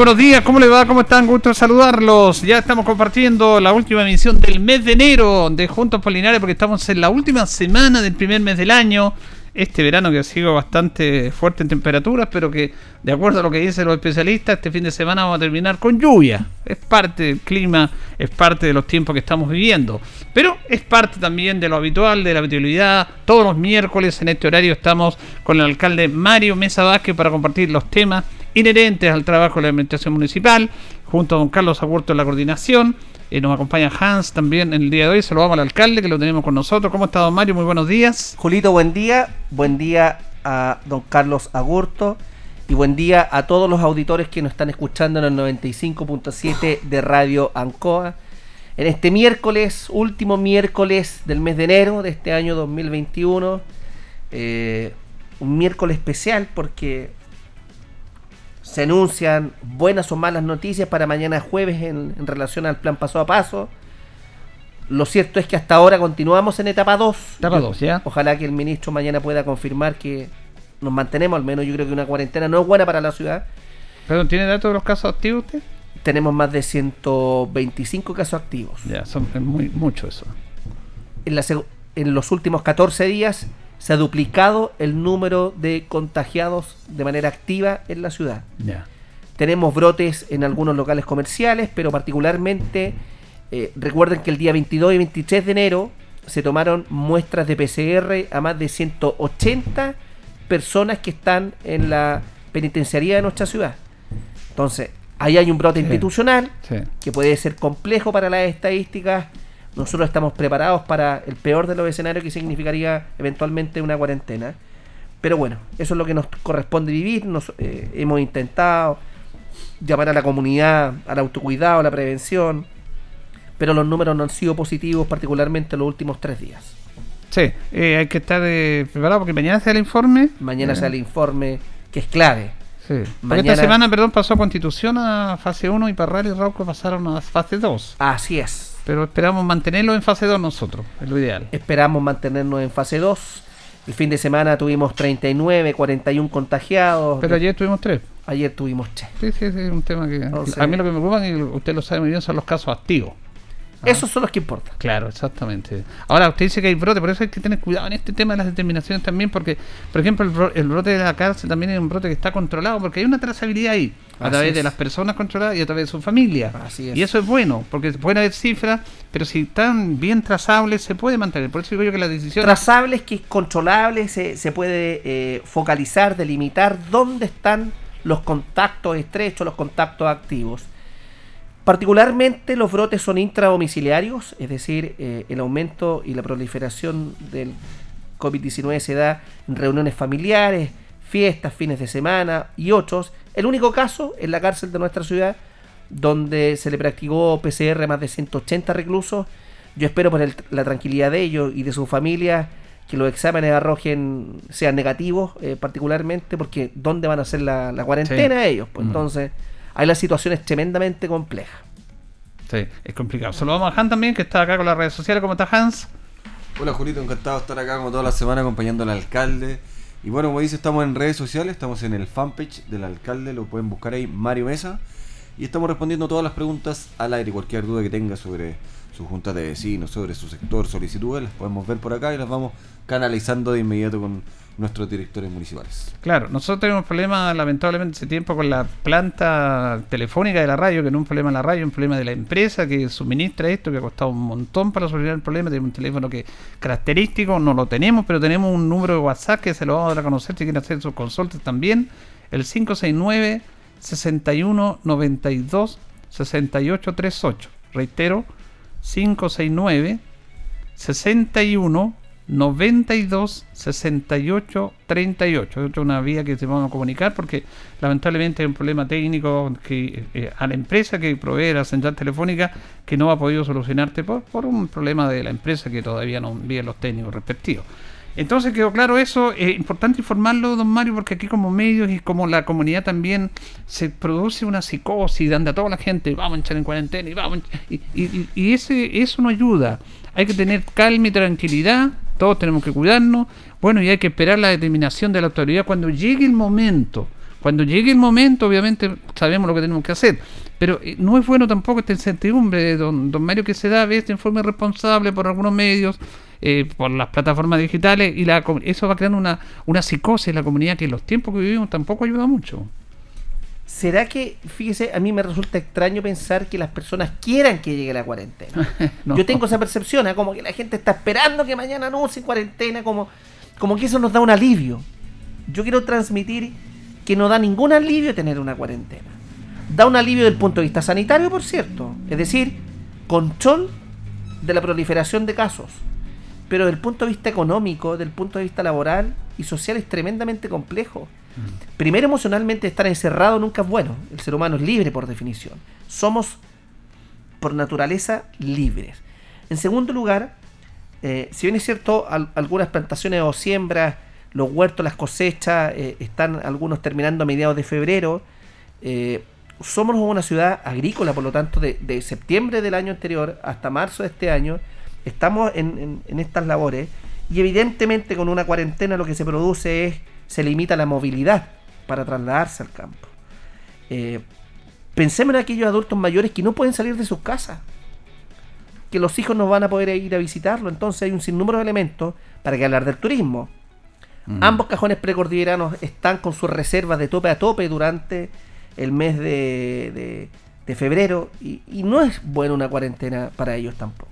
Buenos días, ¿cómo le va? ¿Cómo están? Gusto saludarlos. Ya estamos compartiendo la última emisión del mes de enero de Juntos Polinares porque estamos en la última semana del primer mes del año. Este verano que ha sido bastante fuerte en temperaturas, pero que de acuerdo a lo que dicen los especialistas, este fin de semana vamos a terminar con lluvia. Es parte del clima, es parte de los tiempos que estamos viviendo. Pero es parte también de lo habitual, de la habitualidad. Todos los miércoles en este horario estamos con el alcalde Mario Mesa Vázquez para compartir los temas inherentes al trabajo de la administración municipal, junto a don Carlos Agurto en la coordinación. Eh, nos acompaña Hans también en el día de hoy. Saludamos al alcalde que lo tenemos con nosotros. ¿Cómo está don Mario? Muy buenos días. Julito, buen día. Buen día a don Carlos Agurto. Y buen día a todos los auditores que nos están escuchando en el 95.7 de Radio Ancoa. En este miércoles, último miércoles del mes de enero de este año 2021. Eh, un miércoles especial porque se anuncian buenas o malas noticias para mañana jueves en, en, relación al plan paso a paso. Lo cierto es que hasta ahora continuamos en etapa 2. Etapa 2, ya. Ojalá que el ministro mañana pueda confirmar que nos mantenemos, al menos yo creo que una cuarentena no es buena para la ciudad. ¿Pero tiene datos de los casos activos usted? Tenemos más de 125 casos activos. Ya, son es muy, mucho eso. En, la, en los últimos 14 días se ha duplicado el número de contagiados de manera activa en la ciudad. Tenemos brotes en algunos locales comerciales, pero particularmente eh, recuerden que el día 22 y 23 de enero se tomaron muestras de PCR a más de 180 personas que están en la penitenciaría de nuestra ciudad. Entonces, ahí hay un brote Sí. institucional Sí. que puede ser complejo para las estadísticas. Nosotros estamos preparados para el peor de los escenarios que significaría eventualmente una cuarentena. Pero bueno, eso es lo que nos corresponde vivir. Nos, eh, hemos intentado llamar a la comunidad al autocuidado, a la prevención. Pero los números no han sido positivos, particularmente en los últimos tres días. Sí, eh, hay que estar eh, preparado porque mañana se da el informe. Mañana Eh, sale el informe que es clave. Sí. Mañana- esta semana, perdón, pasó Constitución a fase 1 y Parral y Rauco pasaron a fase 2. Así es. Pero esperamos mantenerlo en fase 2 nosotros, es lo ideal. Esperamos mantenernos en fase 2. El fin de semana tuvimos 39, 41 contagiados. Pero ayer tuvimos 3. Ayer tuvimos 3. Sí, sí, sí, es un tema que... Entonces- a mí lo que me preocupa, y usted lo sabe muy bien, son los casos activos. Ah. Esos son los que importan. Claro, exactamente. Ahora, usted dice que hay brote, por eso hay que tener cuidado en este tema de las determinaciones también, porque, por ejemplo, el, bro- el brote de la cárcel también es un brote que está controlado, porque hay una trazabilidad ahí, a Así través de las personas controladas y a través de su familia. Así es. Y eso es bueno, porque pueden haber cifras, pero si están bien trazables, se puede mantener. Por eso digo yo que la decisión... Trazables, que es controlable, se, se puede eh, focalizar, delimitar dónde están los contactos estrechos, los contactos activos. Particularmente los brotes son intradomiciliarios, es decir, eh, el aumento y la proliferación del COVID-19 se da en reuniones familiares, fiestas, fines de semana y otros. El único caso es la cárcel de nuestra ciudad, donde se le practicó PCR a más de 180 reclusos. Yo espero por el- la tranquilidad de ellos y de su familia que los exámenes arrojen sean negativos, eh, particularmente porque ¿dónde van a hacer la, la cuarentena ellos? Pues Mm. entonces, ahí la situación es tremendamente compleja. Es complicado. Saludamos a Han también, que está acá con las redes sociales. ¿Cómo está Hans? Hola Julito, encantado de estar acá como toda la semana acompañando al alcalde. Y bueno, como dice, estamos en redes sociales, estamos en el fanpage del alcalde, lo pueden buscar ahí, Mario Mesa. Y estamos respondiendo todas las preguntas al aire, cualquier duda que tenga sobre su junta de vecinos, sobre su sector, solicitudes, las podemos ver por acá y las vamos canalizando de inmediato con nuestros directores municipales. Claro, nosotros tenemos problemas lamentablemente hace tiempo con la planta telefónica de la radio, que no es un problema de la radio, es un problema de la empresa que suministra esto, que ha costado un montón para solucionar el problema. Tenemos un teléfono que característico, no lo tenemos, pero tenemos un número de WhatsApp que se lo vamos a dar a conocer si quieren hacer sus consultas también. El 569 61 92 68 38. reitero, 569 61 92 68 38. Es una vía que te vamos a comunicar porque lamentablemente hay un problema técnico que eh, a la empresa que provee la central telefónica que no ha podido solucionarte por, por un problema de la empresa que todavía no envían los técnicos respectivos. Entonces quedó claro eso, es importante informarlo, don Mario, porque aquí como medios y como la comunidad también se produce una psicosis, anda toda la gente, vamos a echar en cuarentena y vamos, y, y, y ese, eso no ayuda. Hay que tener calma y tranquilidad, todos tenemos que cuidarnos, bueno, y hay que esperar la determinación de la autoridad cuando llegue el momento. Cuando llegue el momento, obviamente sabemos lo que tenemos que hacer. Pero eh, no es bueno tampoco esta incertidumbre, don, don Mario, que se da a veces en forma por algunos medios, eh, por las plataformas digitales, y la, eso va creando una, una psicosis en la comunidad que en los tiempos que vivimos tampoco ayuda mucho. ¿Será que, fíjese, a mí me resulta extraño pensar que las personas quieran que llegue la cuarentena? No. Yo tengo esa percepción, ¿eh? como que la gente está esperando que mañana no sin cuarentena, como, como que eso nos da un alivio. Yo quiero transmitir que no da ningún alivio tener una cuarentena. Da un alivio del punto de vista sanitario, por cierto, es decir, control de la proliferación de casos. Pero desde el punto de vista económico, del punto de vista laboral y social es tremendamente complejo. Primero, emocionalmente estar encerrado nunca es bueno. El ser humano es libre por definición. Somos, por naturaleza, libres. En segundo lugar, eh, si bien es cierto, al- algunas plantaciones o siembras, los huertos, las cosechas, eh, están algunos terminando a mediados de febrero, eh, somos una ciudad agrícola, por lo tanto, de, septiembre del año anterior hasta marzo de este año, estamos en- en estas labores y evidentemente con una cuarentena lo que se produce es, se limita la movilidad para trasladarse al campo. Eh, pensemos en aquellos adultos mayores que no pueden salir de sus casas, que los hijos no van a poder ir a visitarlo, entonces hay un sinnúmero de elementos para que hablar del turismo. Ambos cajones precordilleranos están con sus reservas de tope a tope durante el mes de, de- de febrero y, y no es buena una cuarentena para ellos tampoco.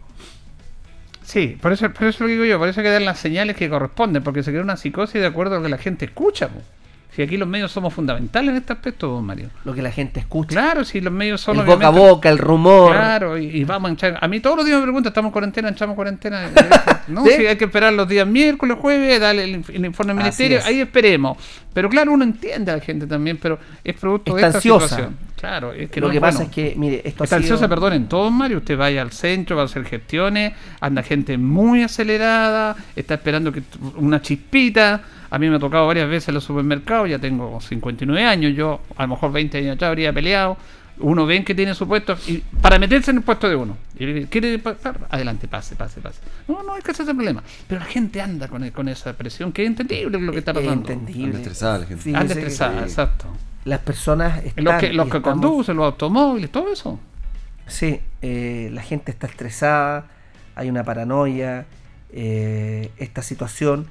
Sí, por eso, por eso lo digo yo, por eso hay que dar las señales que corresponden, porque se crea una psicosis de acuerdo a lo que la gente escucha. po. Si aquí los medios somos fundamentales en este aspecto, Mario. Lo que la gente escucha. Claro, si los medios son el boca a boca, el rumor. Claro, y, y vamos a echar. A mí todos los días me preguntan, ¿estamos en cuarentena? ¿Echamos cuarentena? No, ¿Sí? si hay que esperar los días miércoles, jueves, darle el, inf- el informe al Así ministerio, es. ahí esperemos. Pero claro, uno entiende a la gente también, pero es producto de esta ansiosa. situación. Claro, es que lo no que es pasa bueno. es que, mire, esto Está ha sido... ansiosa, perdonen, todos, Mario. Usted vaya al centro, va a hacer gestiones, anda gente muy acelerada, está esperando que una chispita. A mí me ha tocado varias veces en los supermercados, ya tengo 59 años, yo a lo mejor 20 años ya habría peleado. Uno ven que tiene su puesto y para meterse en el puesto de uno. Y le- quiere pasar, adelante, pase, pase, pase. No, no es que ese es el problema. Pero la gente anda con, con esa presión, que es entendible lo que está Es pasando. entendible. Anda estresada la gente. Sí, Anda estresada, exacto. Las personas están... Los que, los y que estamos- conducen, los automóviles, todo eso. Sí, eh, la gente está estresada, hay una paranoia, eh, esta situación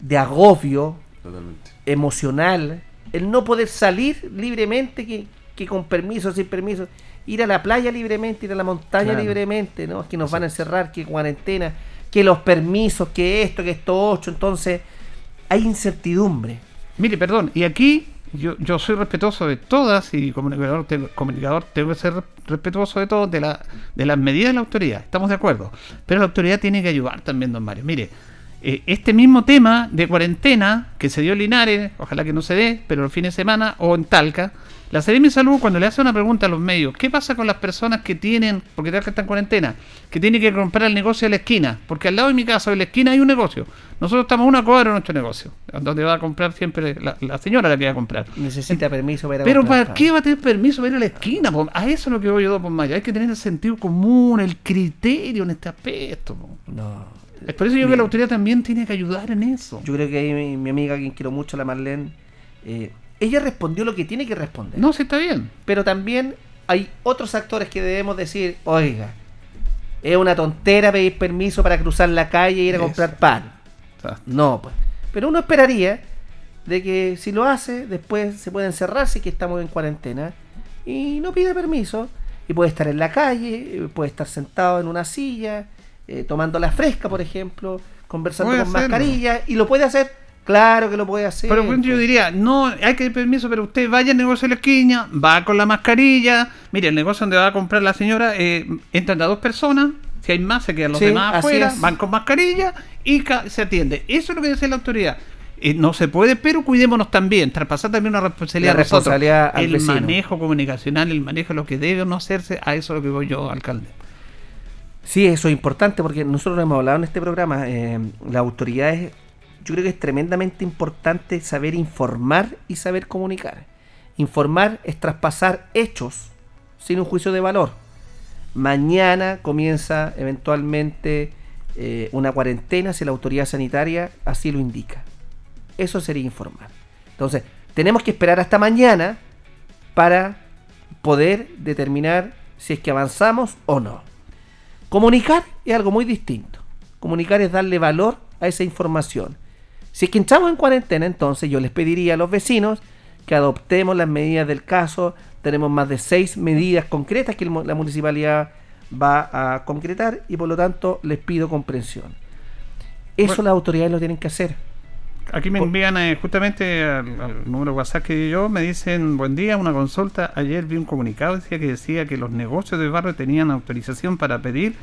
de agobio Totalmente. emocional, el no poder salir libremente, que, que con permiso, sin permiso, ir a la playa libremente, ir a la montaña Claro. libremente, ¿no? Que nos van a encerrar, que cuarentena, que los permisos, que esto, que esto ocho, entonces hay incertidumbre. Mire, perdón, y aquí yo, yo soy respetuoso de todas y comunicador, tengo, comunicador tengo que ser respetuoso de todos, de, la, de las medidas de la autoridad, estamos de acuerdo. Pero la autoridad tiene que ayudar también, don Mario. Mire, eh, este mismo tema de cuarentena que se dio en Linares, ojalá que no se dé, pero el fin de semana o en Talca, la Seremi de Salud cuando le hace una pregunta a los medios, ¿qué pasa con las personas que tienen, porque Talca está en cuarentena, que tienen que comprar el negocio de la esquina? Porque al lado de mi casa, en la esquina hay un negocio. Nosotros estamos a una cuadra de nuestro negocio, donde va a comprar siempre la, la señora la que va a comprar. Necesita permiso para Pero comprar ¿para qué va a tener permiso para ir a la esquina? po? A eso es lo que voy yo, por Maya. Hay que tener el sentido común, el criterio en este aspecto. po. No. Es por eso yo creo que la autoridad también tiene que ayudar en eso. Yo creo que ahí mi, mi amiga, quien quiero mucho, la Marlene, eh, ella respondió lo que tiene que responder. No, sí está bien. Pero también hay otros actores que debemos decir, oiga, es una tontera pedir permiso para cruzar la calle e ir a Eso. comprar pan. No, pues. Pero uno esperaría de que si lo hace, después se puede encerrar si que estamos en cuarentena y no pide permiso y puede estar en la calle, puede estar sentado en una silla, eh, tomando la fresca, por ejemplo, conversando Puede con hacerlo. mascarilla y lo puede hacer Claro que lo puede hacer. Pero bueno, yo pues. diría, no, hay que pedir permiso, pero usted vaya al negocio de la esquina, va con la mascarilla. Mire, el negocio donde va a comprar la señora, eh, entran a dos personas, si hay más, se quedan los Sí, demás afuera, van con mascarilla y se atiende. Eso es lo que dice la autoridad. Eh, no se puede, pero cuidémonos también, traspasar también una responsabilidad La responsabilidad al El vecino. manejo comunicacional, el manejo de lo que debe o no hacerse, a eso es lo que voy yo, alcalde. Sí, eso es importante porque nosotros lo hemos hablado en este programa. eh, las autoridades, yo creo que es tremendamente importante saber informar y saber comunicar. Informar es traspasar hechos sin un juicio de valor. Mañana comienza eventualmente eh, una cuarentena si la autoridad sanitaria así lo indica. Eso sería informar. Entonces, tenemos que esperar hasta mañana para poder determinar si es que avanzamos o no. Comunicar es algo muy distinto. Comunicar es darle valor a esa información. Si es que entramos en cuarentena, entonces yo les pediría a los vecinos que adoptemos las medidas del caso. Tenemos más de seis medidas concretas que la municipalidad va a concretar y por lo tanto les pido comprensión. Eso Bueno. las autoridades lo tienen que hacer. Aquí me envían eh, justamente al, al número WhatsApp que di yo, me dicen, buen día, una consulta. Ayer vi un comunicado decía que decía que los negocios del barrio tenían autorización para pedir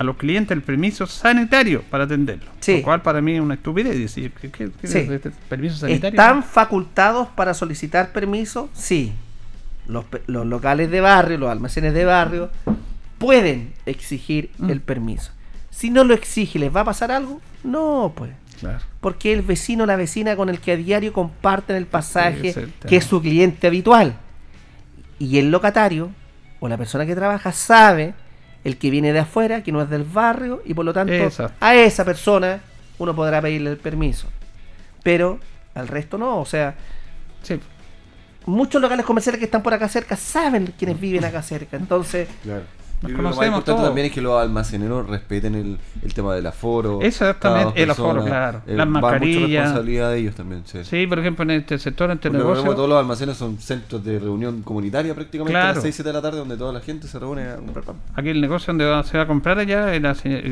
a los clientes el permiso sanitario para atenderlo. Sí. Lo cual para mí es una estupidez. decir, ¿qué, qué- qué Sí. es este permiso sanitario? ¿Están facultados para solicitar permiso? Sí. Los, locales de barrio, los almacenes de barrio, pueden exigir Mm. el permiso. Si no lo exige, ¿les va a pasar algo? No, pues. Claro. Porque el vecino o la vecina con el que a diario comparten el pasaje, que es su cliente habitual. Y el locatario o la persona que trabaja sabe, el que viene de afuera, que no es del barrio, y por lo tanto a esa persona uno podrá pedirle el permiso. Pero al resto no, o sea, Sí. muchos locales comerciales que están por acá cerca saben quienes viven acá cerca. Entonces, Claro. Nos lo más importante todos. también es que los almaceneros respeten el, el tema del aforo. Exactamente, el aforo, personas. claro. Eh, Las va mucha mascarillas. responsabilidad de ellos también, sí. Sí, por ejemplo, en este sector, en este Porque negocio. todos los almacenes son centros de reunión comunitaria prácticamente a Claro. las 6, 7 de la tarde donde toda la gente se reúne a comprar pan. Aquí el negocio donde se va a comprar allá,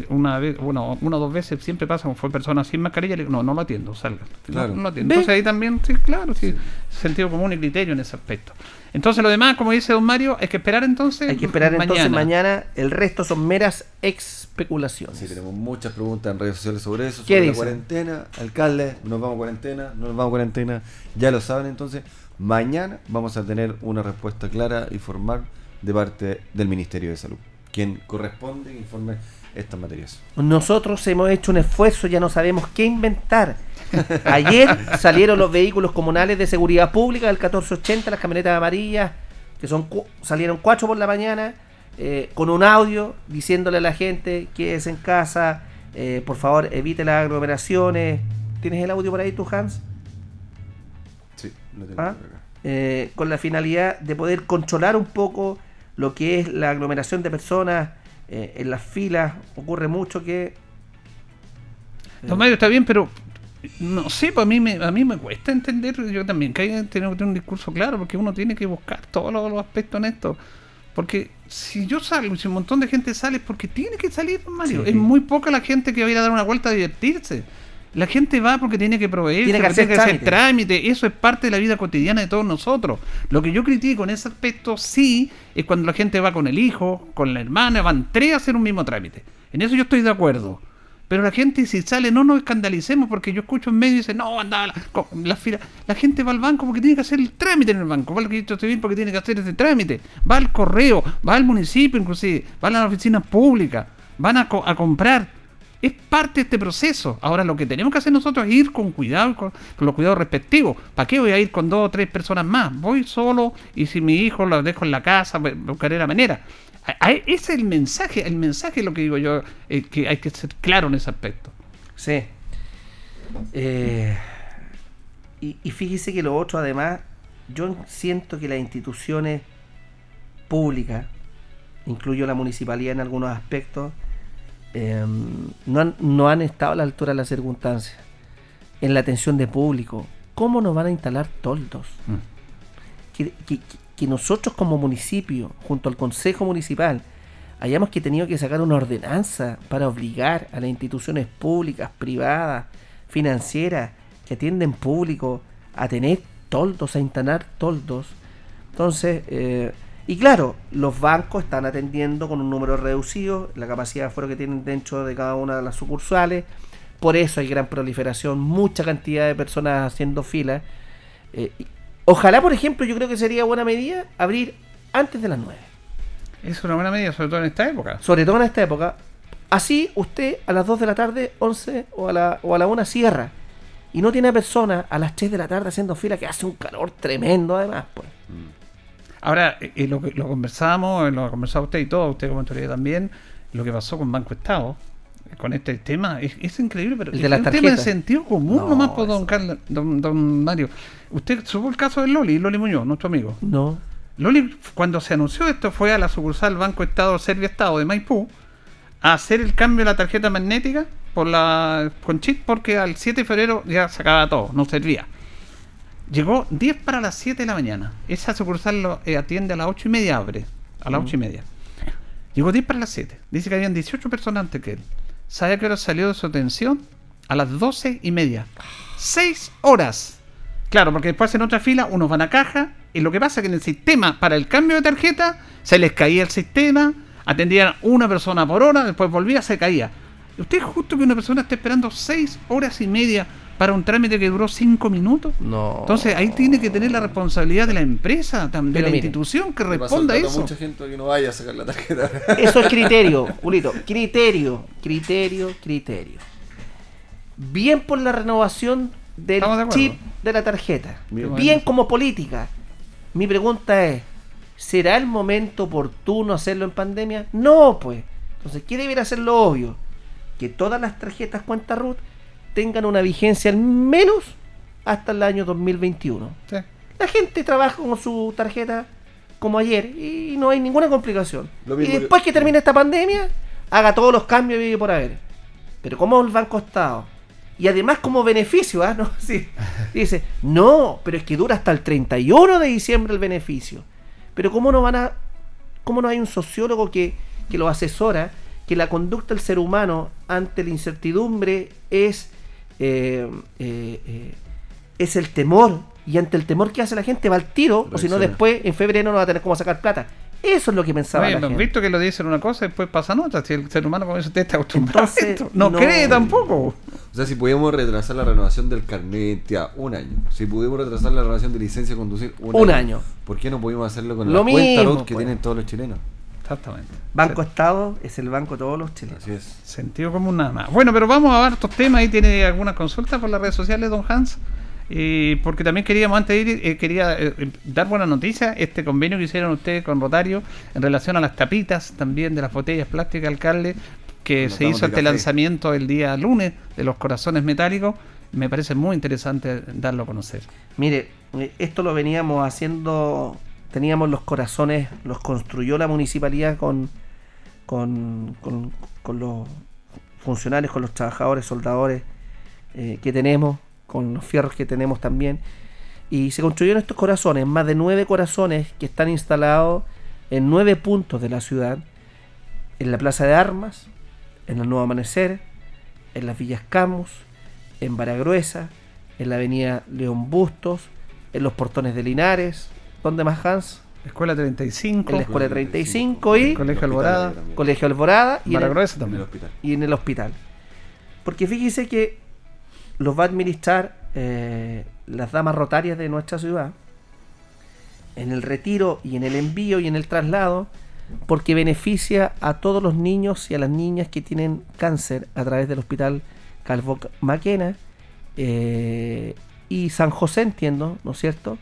una vez, bueno, una o dos veces siempre pasa, como fue persona sin mascarilla, le digo, no, no lo atiendo, salga. No- Claro. No, lo atiendo. Entonces ahí también, sí, claro, sí, sentido común y criterio en ese aspecto. Entonces lo demás, como dice don Mario, hay que esperar entonces. hay que esperar entonces mañana. El resto son meras especulaciones. Sí, tenemos muchas preguntas en redes sociales sobre eso, ¿Qué sobre la dicen? cuarentena. Alcalde, nos vamos a cuarentena, no nos vamos a cuarentena, ya lo saben entonces. Mañana vamos a tener una respuesta clara y formal de parte del Ministerio de Salud, quien corresponde que informe estas materias. Nosotros hemos hecho un esfuerzo, ya no sabemos qué inventar. Ayer salieron los vehículos comunales de seguridad pública del 1480, las camionetas amarillas, que son cu- salieron cuatro por la mañana, eh, con un audio diciéndole a la gente que es en casa, eh, por favor evite las aglomeraciones. ¿Tienes el audio por ahí tú, Hans? Sí, lo tengo ¿Ah? Eh, con la finalidad de poder controlar un poco lo que es la aglomeración de personas eh, en las filas. Ocurre mucho que... Don Mario está bien, pero no sé, pues a mí me, a mí me cuesta entender, yo también, que hay que tener un discurso claro, porque uno tiene que buscar todos los, los aspectos en esto. Porque si yo salgo, si un montón de gente sale, es porque tiene que salir, Mario. Sí. Es muy poca la gente que va a ir a dar una vuelta a divertirse. La gente va porque tiene que proveer, Tiene que hacer hacer trámite. trámite. Eso es parte de la vida cotidiana de todos nosotros. Lo que yo critico en ese aspecto, sí, es cuando la gente va con el hijo, con la hermana, van tres a hacer un mismo trámite. En eso yo estoy de acuerdo. Pero la gente si sale, no nos escandalicemos, porque yo escucho en medio y dice, no, anda, la, fila. La gente va al banco porque tiene que hacer el trámite en el banco, va al registro civil porque tiene que hacer ese trámite, va al correo, va al municipio inclusive, va a la oficina pública, van a, a comprar. Es parte de este proceso. Ahora lo que tenemos que hacer nosotros es ir con cuidado, con, con los cuidados respectivos. ¿Para qué voy a ir con dos o tres personas más? Voy solo y si mi hijo lo dejo en la casa, bu- buscaré la manera. Ese es el mensaje, el mensaje es lo que digo yo, eh, que hay que ser claro en ese aspecto. Sí. Eh, y, y fíjese que lo otro, además, yo siento que las instituciones públicas, incluyo la municipalidad en algunos aspectos, eh, no, han, no han estado a la altura de las circunstancias. En la atención de público, ¿cómo nos van a instalar toldos? que, que- que nosotros como municipio, junto al Consejo Municipal, hayamos que tenido que sacar una ordenanza para obligar a las instituciones públicas, privadas, financieras, que atienden público a tener toldos, a instalar toldos. Entonces, eh, y claro, los bancos están atendiendo con un número reducido, la capacidad de aforo que tienen dentro de cada una de las sucursales. Por eso hay gran proliferación, mucha cantidad de personas haciendo filas. Eh, ojalá, por ejemplo, yo creo que sería buena medida abrir antes de las 9. Es una buena medida, sobre todo en esta época. Sobre todo en esta época. Así usted a las 2 de la tarde, 11 o a la, o a la 1 cierra. Y no tiene personas a las 3 de la tarde haciendo fila que hace un calor tremendo además. Pues. Ahora, eh, eh, lo, lo conversamos, lo ha conversado usted y todo, usted como autoridad también, lo que pasó con Banco Estado, con este tema, es, es increíble, pero El de es un tema de sentido común No, nomás, por don, Carlos, don, don Mario. Usted supo el caso de Loli, Loli Muñoz, nuestro amigo. No. Loli, cuando se anunció esto, fue a la sucursal Banco Estado Serbia Estado de Maipú a hacer el cambio de la tarjeta magnética por la con chip porque al 7 de febrero ya se acababa todo, no servía. Llegó 10 para las 7 de la mañana. Esa sucursal lo eh, atiende a las 8 y media, abre. A las 8 y media. Llegó 10 para las 7. Dice que habían 18 personas antes que él. ¿Sabe a qué salió de su atención? A las 12 y media. 6 horas. Claro, porque después en otra fila unos van a caja y lo que pasa es que en el sistema para el cambio de tarjeta se les caía el sistema, atendían una persona por hora, después volvía, se caía. ¿Y ¿Usted es justo que una persona esté esperando 6 horas y media para un trámite que duró 5 minutos? No. Entonces ahí tiene que tener la responsabilidad de la empresa, de Pero la mire, institución que responda a eso. mucha gente que no vaya a sacar la tarjeta. Eso es criterio, Julito. Criterio, criterio, criterio. Bien por la renovación del de chip de la tarjeta. Bien. Bien como política. Mi pregunta es, ¿será el momento oportuno hacerlo en pandemia? No, pues. Entonces, ¿qué debería ser lo obvio? Que todas las tarjetas cuenta RUT tengan una vigencia al menos hasta el año 2021. Sí. La gente trabaja con su tarjeta como ayer y no hay ninguna complicación. Lo Y después que termine esta pandemia, haga todos los cambios que por haber. Pero como el Banco Estado, y además como beneficio, ¿ah? ¿No? Sí. Dice, no, pero es que dura hasta el 31 de diciembre el beneficio. Pero ¿cómo no van a... ¿Cómo no hay un sociólogo que, que lo asesora que la conducta del ser humano ante la incertidumbre es... eh, eh, eh, es el temor. Y ante el temor que hace la gente va al tiro, o si no después en febrero no va a tener cómo sacar plata. Eso es lo que pensaba Oye, la hemos gente. visto que lo dicen una cosa y después pasan otra. Si el ser humano, como usted, está acostumbrado a Entonces, esto. No, no- cree tampoco. O sea, si pudiéramos retrasar la renovación del carnet ya un año, si pudiéramos retrasar la renovación de licencia de conducir un, Un año. ¿por qué no pudimos hacerlo con Lo la cuenta mismo, RUT que pues. tienen todos los chilenos? Exactamente. Banco Estado es el banco de todos los chilenos. Así es. Sentido común nada más. Bueno, pero vamos a ver estos temas. Ahí tiene algunas consultas por las redes sociales, don Hans. Y porque también queríamos, antes de ir, eh, quería eh, eh, dar buena noticia. Este convenio que hicieron ustedes con Rotario en relación a las tapitas también de las botellas plásticas, alcalde, que se hizo este lanzamiento el día lunes de los corazones metálicos. Me parece muy interesante darlo a conocer. Mire, eh, esto lo veníamos haciendo, teníamos los corazones, los construyó la municipalidad con, con, con- los funcionarios, con los trabajadores, soldadores eh, que tenemos, con los fierros que tenemos también. Y se construyeron estos corazones, más de nueve corazones que están instalados en nueve puntos de la ciudad, en la Plaza de Armas, en el Nuevo Amanecer, en las Villas Camus, en Baragruesa, en la Avenida León Bustos, en los portones de Linares, ¿dónde más Hans? Escuela 35, En la Escuela 35 y Colegio Alborada, también. Colegio Alborada y en, el, En el también. hospital. y en el hospital. Porque fíjese que los va a administrar eh, las damas rotarias de nuestra ciudad en el retiro y en el envío y en el traslado porque beneficia a todos los niños y a las niñas que tienen cáncer a través del hospital Calvo Maquena eh, y San José, entiendo, ¿no es cierto?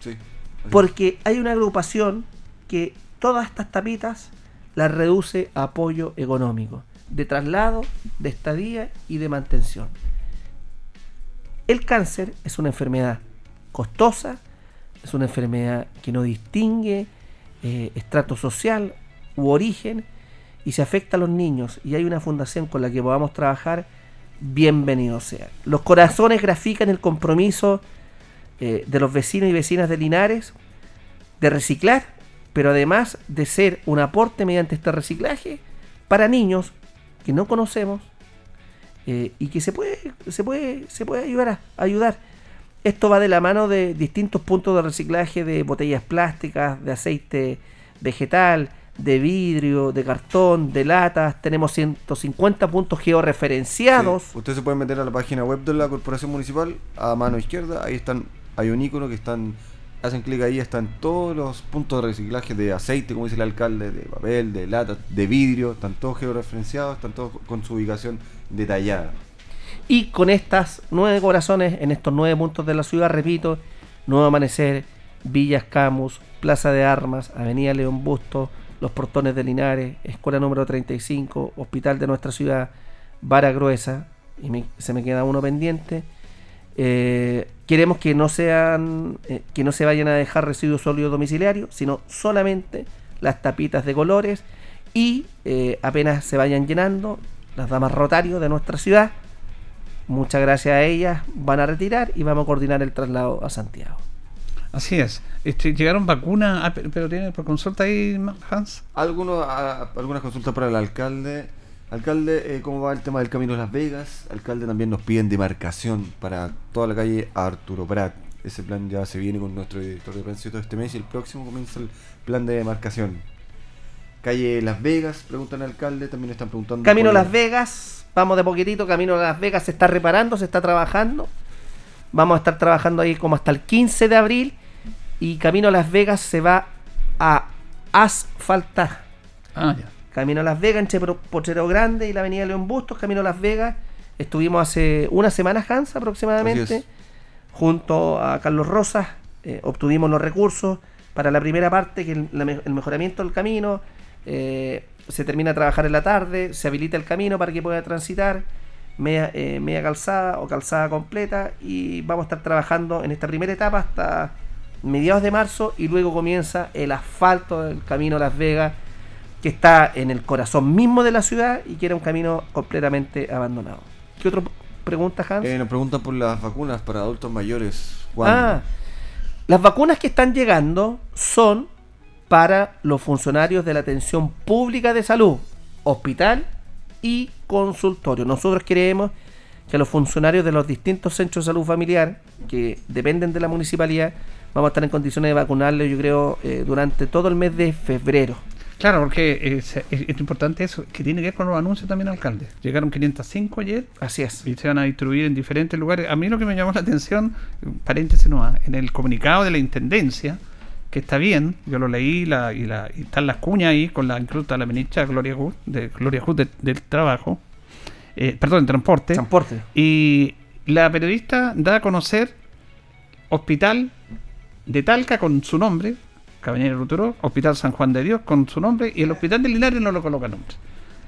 Sí. Porque hay una agrupación que todas estas tapitas las reduce a apoyo económico, de traslado, de estadía y de mantención. El cáncer es una enfermedad costosa, es una enfermedad que no distingue eh, estrato social u origen y se afecta a los niños y hay una fundación con la que podamos trabajar, bienvenido sea. Los corazones grafican el compromiso eh, de los vecinos y vecinas de Linares de reciclar, pero además de ser un aporte mediante este reciclaje para niños que no conocemos eh, y que se puede, se puede, se puede ayudar a ayudar. Esto va de la mano de distintos puntos de reciclaje de botellas plásticas, de aceite vegetal, de vidrio, de cartón, de latas. Tenemos 150 puntos georreferenciados. Sí, Usted se puede meter a la página web de la Corporación Municipal, a mano izquierda, ahí están, hay un icono que están, hacen clic ahí, están todos los puntos de reciclaje de aceite, como dice el alcalde, de papel, de lata, de vidrio, están todos georreferenciados, están todos con su ubicación detallada. Y con estas nueve corazones, en estos nueve puntos de la ciudad, repito, Nuevo Amanecer, Villas Camus, Plaza de Armas, Avenida León Busto, Los Portones de Linares, Escuela número 35, Hospital de nuestra ciudad, Vara Gruesa, y se me queda uno pendiente. Eh, queremos que no sean, eh, que no se vayan a dejar residuos sólidos domiciliarios, sino solamente las tapitas de colores y eh, apenas se vayan llenando, las damas rotarios de nuestra ciudad, muchas gracias a ellas, van a retirar y vamos a coordinar el traslado a Santiago. Así es. Este, llegaron vacunas, ah, pero, pero tiene por consulta ahí, Hans. Algunos, a- algunas consultas para el alcalde. Alcalde, eh, ¿cómo va el tema del Camino de Las Vegas? Alcalde también nos piden demarcación para toda la calle Arturo Prat. Ese plan ya se viene con nuestro director de tránsito este mes y el próximo comienza el plan de demarcación. Calle Las Vegas, preguntan al alcalde, también están preguntando. Camino Las Vegas, vamos de poquitito, Camino Las Vegas se está reparando, se está trabajando. Vamos a estar trabajando ahí como hasta el 15 de abril y Camino Las Vegas se va a asfaltar. Ah, ya. Camino a Las Vegas, entre Potrero Grande y la Avenida León Bustos, Camino a Las Vegas. Estuvimos hace una semana, Hans, aproximadamente, junto a Carlos Rosas. eh, obtuvimos los recursos para la primera parte, que es el, la el mejoramiento del camino. eh, se termina a trabajar en la tarde, se habilita el camino para que pueda transitar, media, eh, media calzada o calzada completa. Y vamos a estar trabajando en esta primera etapa hasta mediados de marzo y luego comienza el asfalto del camino a Las Vegas que está en el corazón mismo de la ciudad y que era un camino completamente abandonado. ¿Qué otra pregunta, Hans? Eh, nos preguntan por las vacunas para adultos mayores. ¿Cuándo? ah, las vacunas que están llegando son para los funcionarios de la atención pública de salud, hospital y consultorio. Nosotros creemos que los funcionarios de los distintos centros de salud familiar, que dependen de la municipalidad, vamos a estar en condiciones de vacunarles, yo creo, eh, durante todo el mes de febrero. Claro, porque es, es- es importante eso, que tiene que ver con los anuncios también, alcalde. Llegaron 505 ayer Así es. y se van a distribuir en diferentes lugares. A mí lo que me llamó la atención, paréntesis nomás, en el comunicado de la Intendencia, que está bien, yo lo leí la, y, la, y están las cuñas ahí con la incluta la ministra Gloria Hood, de Gloria de- del trabajo, eh, perdón, de transporte. Transporte. Y la periodista da a conocer Hospital de Talca con su nombre, Caballero Ruturo, Hospital San Juan de Dios con su nombre, y el Hospital de Linares no lo coloca nombre.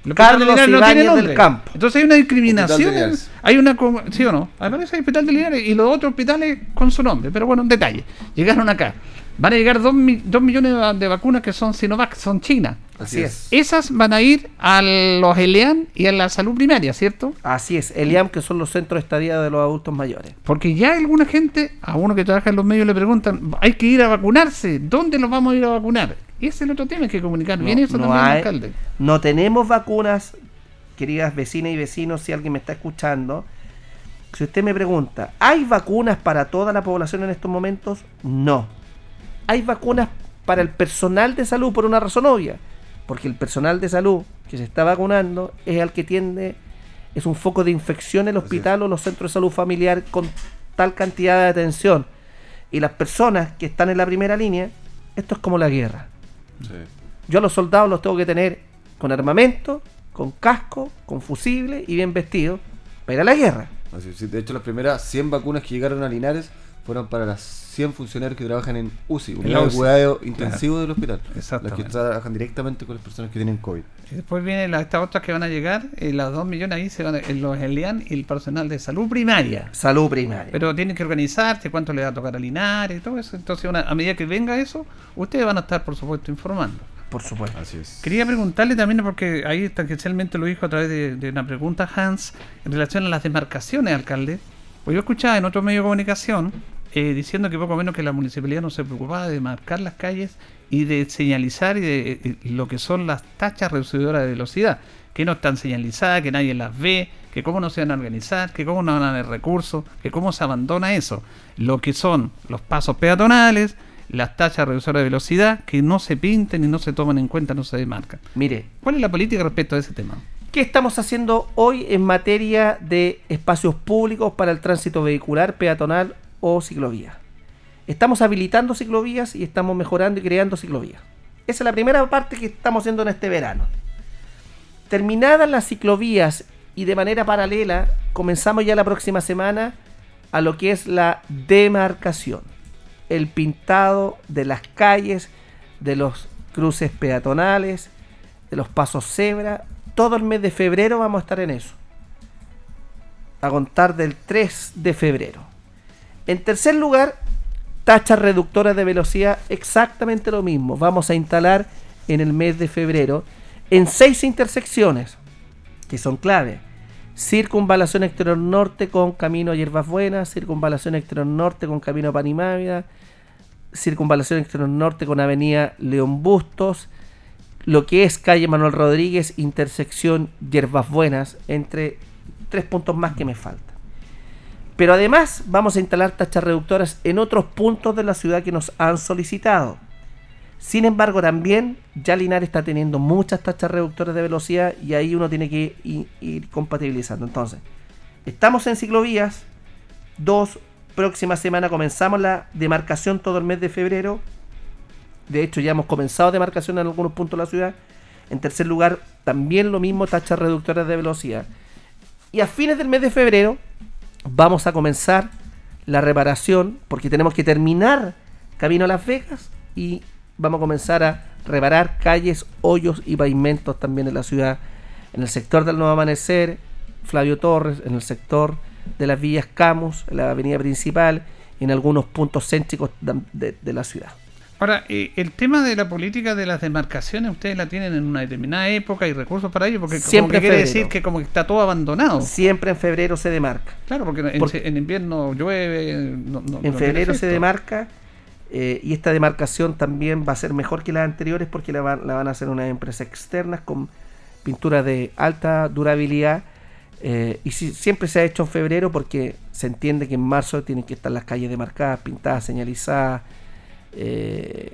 El Hospital Carlos de Linares no tiene del nombre. Campo. Entonces hay una discriminación. Hay una. ¿Sí o no? Aparece el Hospital de Linares y los otros hospitales con su nombre. Pero bueno, un detalle. Llegaron acá. Van a llegar 2 millones de, va- de vacunas que son Sinovac, son chinas. Así es. Esas van a ir a los ELEAN y a la salud primaria, ¿cierto? Así es, el IAM, que son los centros de estadía de los adultos mayores. Porque ya alguna gente, a uno que trabaja en los medios le preguntan, hay que ir a vacunarse, ¿dónde los vamos a ir a vacunar? Ese es el otro tema, hay que comunicar bien eso no también, hay- alcalde. no tenemos vacunas, queridas vecinas y vecinos, si alguien me está escuchando. Si usted me pregunta, ¿hay vacunas para toda la población en estos momentos? No. Hay vacunas para el personal de salud por una razón obvia. Porque el personal de salud que se está vacunando es el que tiende, es un foco de infección en el hospital o los centros de salud familiar con tal cantidad de atención. Y las personas que están en la primera línea, esto es como la guerra. Sí. Yo a los soldados los tengo que tener con armamento, con casco, con fusible y bien vestidos para ir a la guerra. Así De hecho, las primeras 100 vacunas que llegaron a Linares fueron para las 100 funcionarios que trabajan en UCI, unidad de cuidado intensivo del hospital. Las que trabajan directamente con las personas que tienen COVID. Y después vienen las, estas otras que van a llegar, eh, las 2 millones ahí se van a, en los ELEAN y el personal de salud primaria. Salud primaria. Pero tienen que organizarse, cuánto le va a tocar a Linares y todo eso. Entonces, una- a medida que venga eso, ustedes van a estar, por supuesto, informando. por supuesto. Así es. Quería preguntarle también, porque ahí está, especialmente lo dijo a través de, de una pregunta Hans, en relación a las demarcaciones, alcalde. Pues yo escuchaba en otro medio de comunicación eh, diciendo que poco menos que la municipalidad no se preocupaba de marcar las calles y de señalizar y de eh, lo que son las tachas reducidoras de velocidad. que no están señalizadas, que nadie las ve, que cómo no se van a organizar, que cómo no van a haber recursos, que cómo se abandona eso. Lo que son los pasos peatonales, las tachas reductoras de velocidad, que no se pinten y no se toman en cuenta, no se demarcan. Mire, ¿Cuál es la política respecto a ese tema? ¿qué estamos haciendo hoy en materia de espacios públicos para el tránsito vehicular, peatonal o ciclovía? Estamos habilitando ciclovías y estamos mejorando y creando ciclovías. Esa es la primera parte que estamos haciendo en este verano. Terminadas las ciclovías y de manera paralela, comenzamos ya la próxima semana a lo que es la demarcación, el pintado de las calles, de los cruces peatonales, de los pasos cebra. Todo el mes de febrero vamos a estar en eso. A contar del 3 de febrero. En tercer lugar, tachas reductoras de velocidad, exactamente lo mismo. Vamos a instalar en el mes de febrero en seis intersecciones que son clave. Circunvalación exterior norte con camino a Hierbas Buenas, circunvalación exterior norte con camino Panimávida, circunvalación exterior norte con avenida León Bustos, lo que es calle Manuel Rodríguez, intersección Hierbas Buenas, entre tres puntos más que me faltan. Pero además vamos a instalar tachas reductoras en otros puntos de la ciudad que nos han solicitado. Sin embargo, también ya Linares está teniendo muchas tachas reductoras de velocidad y ahí uno tiene que ir, compatibilizando. Entonces, estamos en ciclovías. Dos, próxima semana comenzamos la demarcación todo el mes de febrero. De hecho, ya hemos comenzado demarcación en algunos puntos de la ciudad. En tercer lugar, también lo mismo, tachas reductoras de velocidad. Y a fines del mes de febrero vamos a comenzar la reparación, porque tenemos que terminar Camino a Las Vegas y vamos a comenzar a reparar calles, hoyos y pavimentos también en la ciudad, en el sector del Nuevo Amanecer, Flavio Torres, en el sector de las Villas Camus, en la avenida principal y en algunos puntos céntricos de, de- de la ciudad. Ahora, eh, el tema de la política de las demarcaciones, ustedes la tienen en una determinada época y recursos para ello, porque como Siempre que quiere decir que como que está todo abandonado. Siempre en febrero se demarca. Claro, porque en, Porque- en invierno llueve. no- no- En febrero se demarca eh, y esta demarcación también va a ser mejor que las anteriores porque la van, la van a hacer unas empresas externas con pintura de alta durabilidad eh, y si- siempre se ha hecho en febrero porque se entiende que en marzo tienen que estar las calles demarcadas, pintadas, señalizadas eh,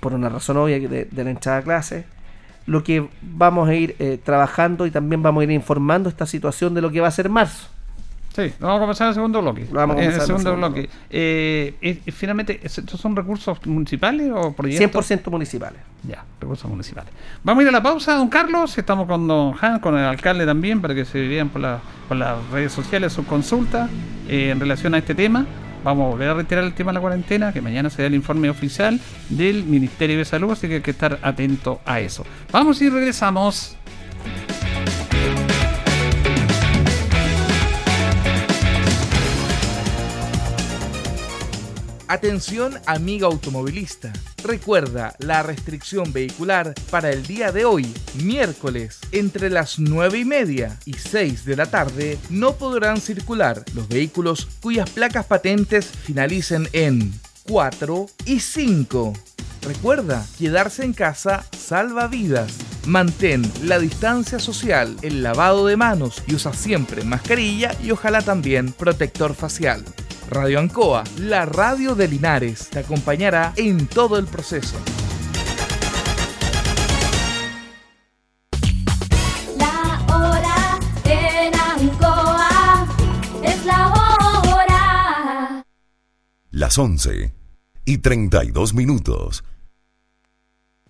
por una razón obvia de, de la entrada a clase. Lo que vamos a ir eh, trabajando y también vamos a ir informando esta situación de lo que va a ser marzo. Sí, vamos a comenzar el segundo bloque. Vamos a en comenzar el el segundo segundo bloque. Eh, eh, finalmente, ¿estos son recursos municipales o proyectos? 100% municipales. Ya, recursos municipales. Vamos a ir a la pausa, don Carlos. Estamos con don Han, con el alcalde también, para que se vean por, la- por las redes sociales sus consultas eh, en relación a este tema. Vamos a volver a retirar el tema de la cuarentena, que mañana se da el informe oficial del Ministerio de Salud, así que hay que estar atento a eso. Vamos y regresamos. Atención amiga automovilista. Recuerda la restricción vehicular para el día de hoy, miércoles, entre las 9 y media y 6 de la tarde, no podrán circular los vehículos cuyas placas patentes finalicen en 4 y 5. Recuerda, quedarse en casa salva vidas. Mantén la distancia social, el lavado de manos y usa siempre mascarilla y ojalá también protector facial. Radio Ancoa, la radio de Linares, te acompañará en todo el proceso. La hora en Ancoa es la hora. Las 11 y 32 minutos.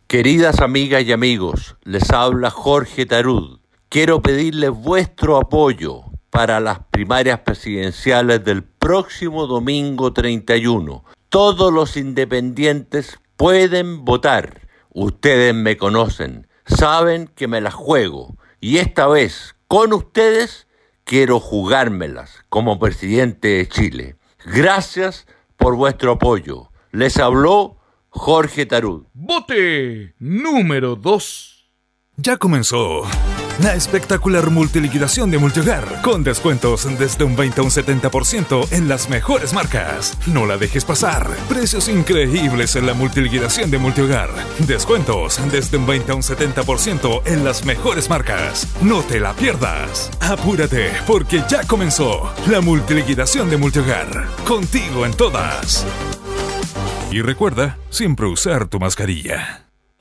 Queridas amigas y amigos, les habla Jorge Tarud. Quiero pedirles vuestro apoyo para las primarias presidenciales del próximo domingo 31. Todos los independientes pueden votar. Ustedes me conocen, saben que me las juego. Y esta vez, con ustedes, quiero jugármelas como presidente de Chile. Gracias por vuestro apoyo. Les habló Jorge Tarud. Vote número 2. Ya comenzó La espectacular multiliquidación de Multihogar, con descuentos desde un 20 a un 70% en las mejores marcas. No la dejes pasar. Precios increíbles en la multiliquidación de Multihogar. Descuentos desde un 20 a un 70% en las mejores marcas. No te la pierdas. Apúrate, porque ya comenzó la multiliquidación de Multihogar. Contigo en todas. Y recuerda, siempre usar tu mascarilla.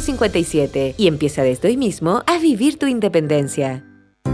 57 y empieza desde hoy mismo a vivir tu independencia.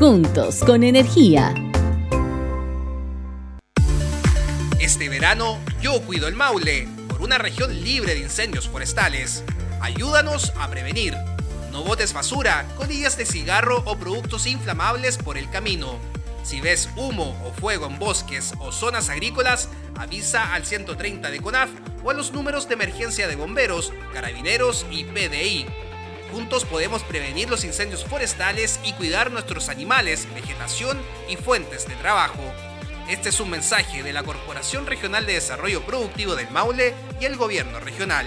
juntos con energía. Este verano yo cuido el Maule por una región libre de incendios forestales. Ayúdanos a prevenir. No botes basura, colillas de cigarro o productos inflamables por el camino. Si ves humo o fuego en bosques o zonas agrícolas, avisa al 130 de CONAF o a los números de emergencia de bomberos, carabineros y PDI. Juntos podemos prevenir los incendios forestales y cuidar nuestros animales, vegetación y fuentes de trabajo. Este es un mensaje de la Corporación Regional de Desarrollo Productivo del Maule y el Gobierno Regional.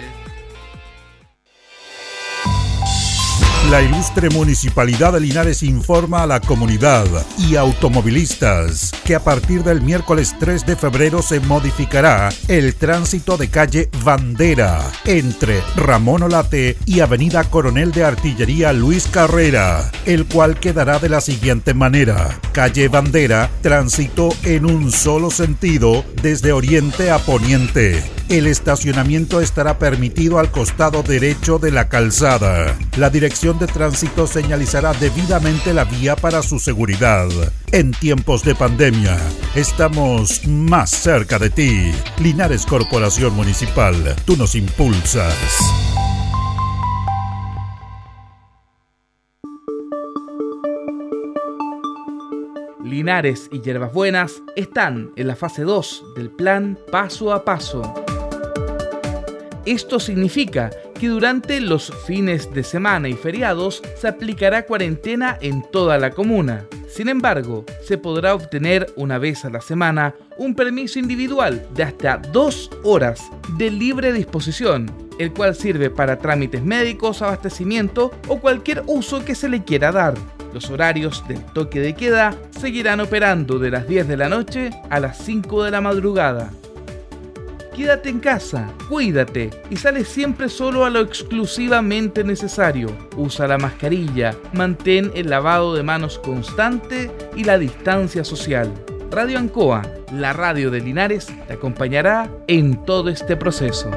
La ilustre Municipalidad de Linares informa a la comunidad y automovilistas que a partir del miércoles 3 de febrero se modificará el tránsito de calle Bandera entre Ramón Olate y Avenida Coronel de Artillería Luis Carrera, el cual quedará de la siguiente manera. Calle Bandera, tránsito en un solo sentido desde oriente a poniente. El estacionamiento estará permitido al costado derecho de la calzada. La dirección de tránsito señalizará debidamente la vía para su seguridad. En tiempos de pandemia, estamos más cerca de ti. Linares Corporación Municipal, tú nos impulsas. Linares y Hierbas Buenas están en la fase 2 del plan Paso a Paso. Esto significa que durante los fines de semana y feriados se aplicará cuarentena en toda la comuna. Sin embargo, se podrá obtener una vez a la semana un permiso individual de hasta dos horas de libre disposición, el cual sirve para trámites médicos, abastecimiento o cualquier uso que se le quiera dar. Los horarios del toque de queda seguirán operando de las 10 de la noche a las 5 de la madrugada. Quédate en casa, cuídate y sale siempre solo a lo exclusivamente necesario. Usa la mascarilla, mantén el lavado de manos constante y la distancia social. Radio Ancoa, la radio de Linares, te acompañará en todo este proceso.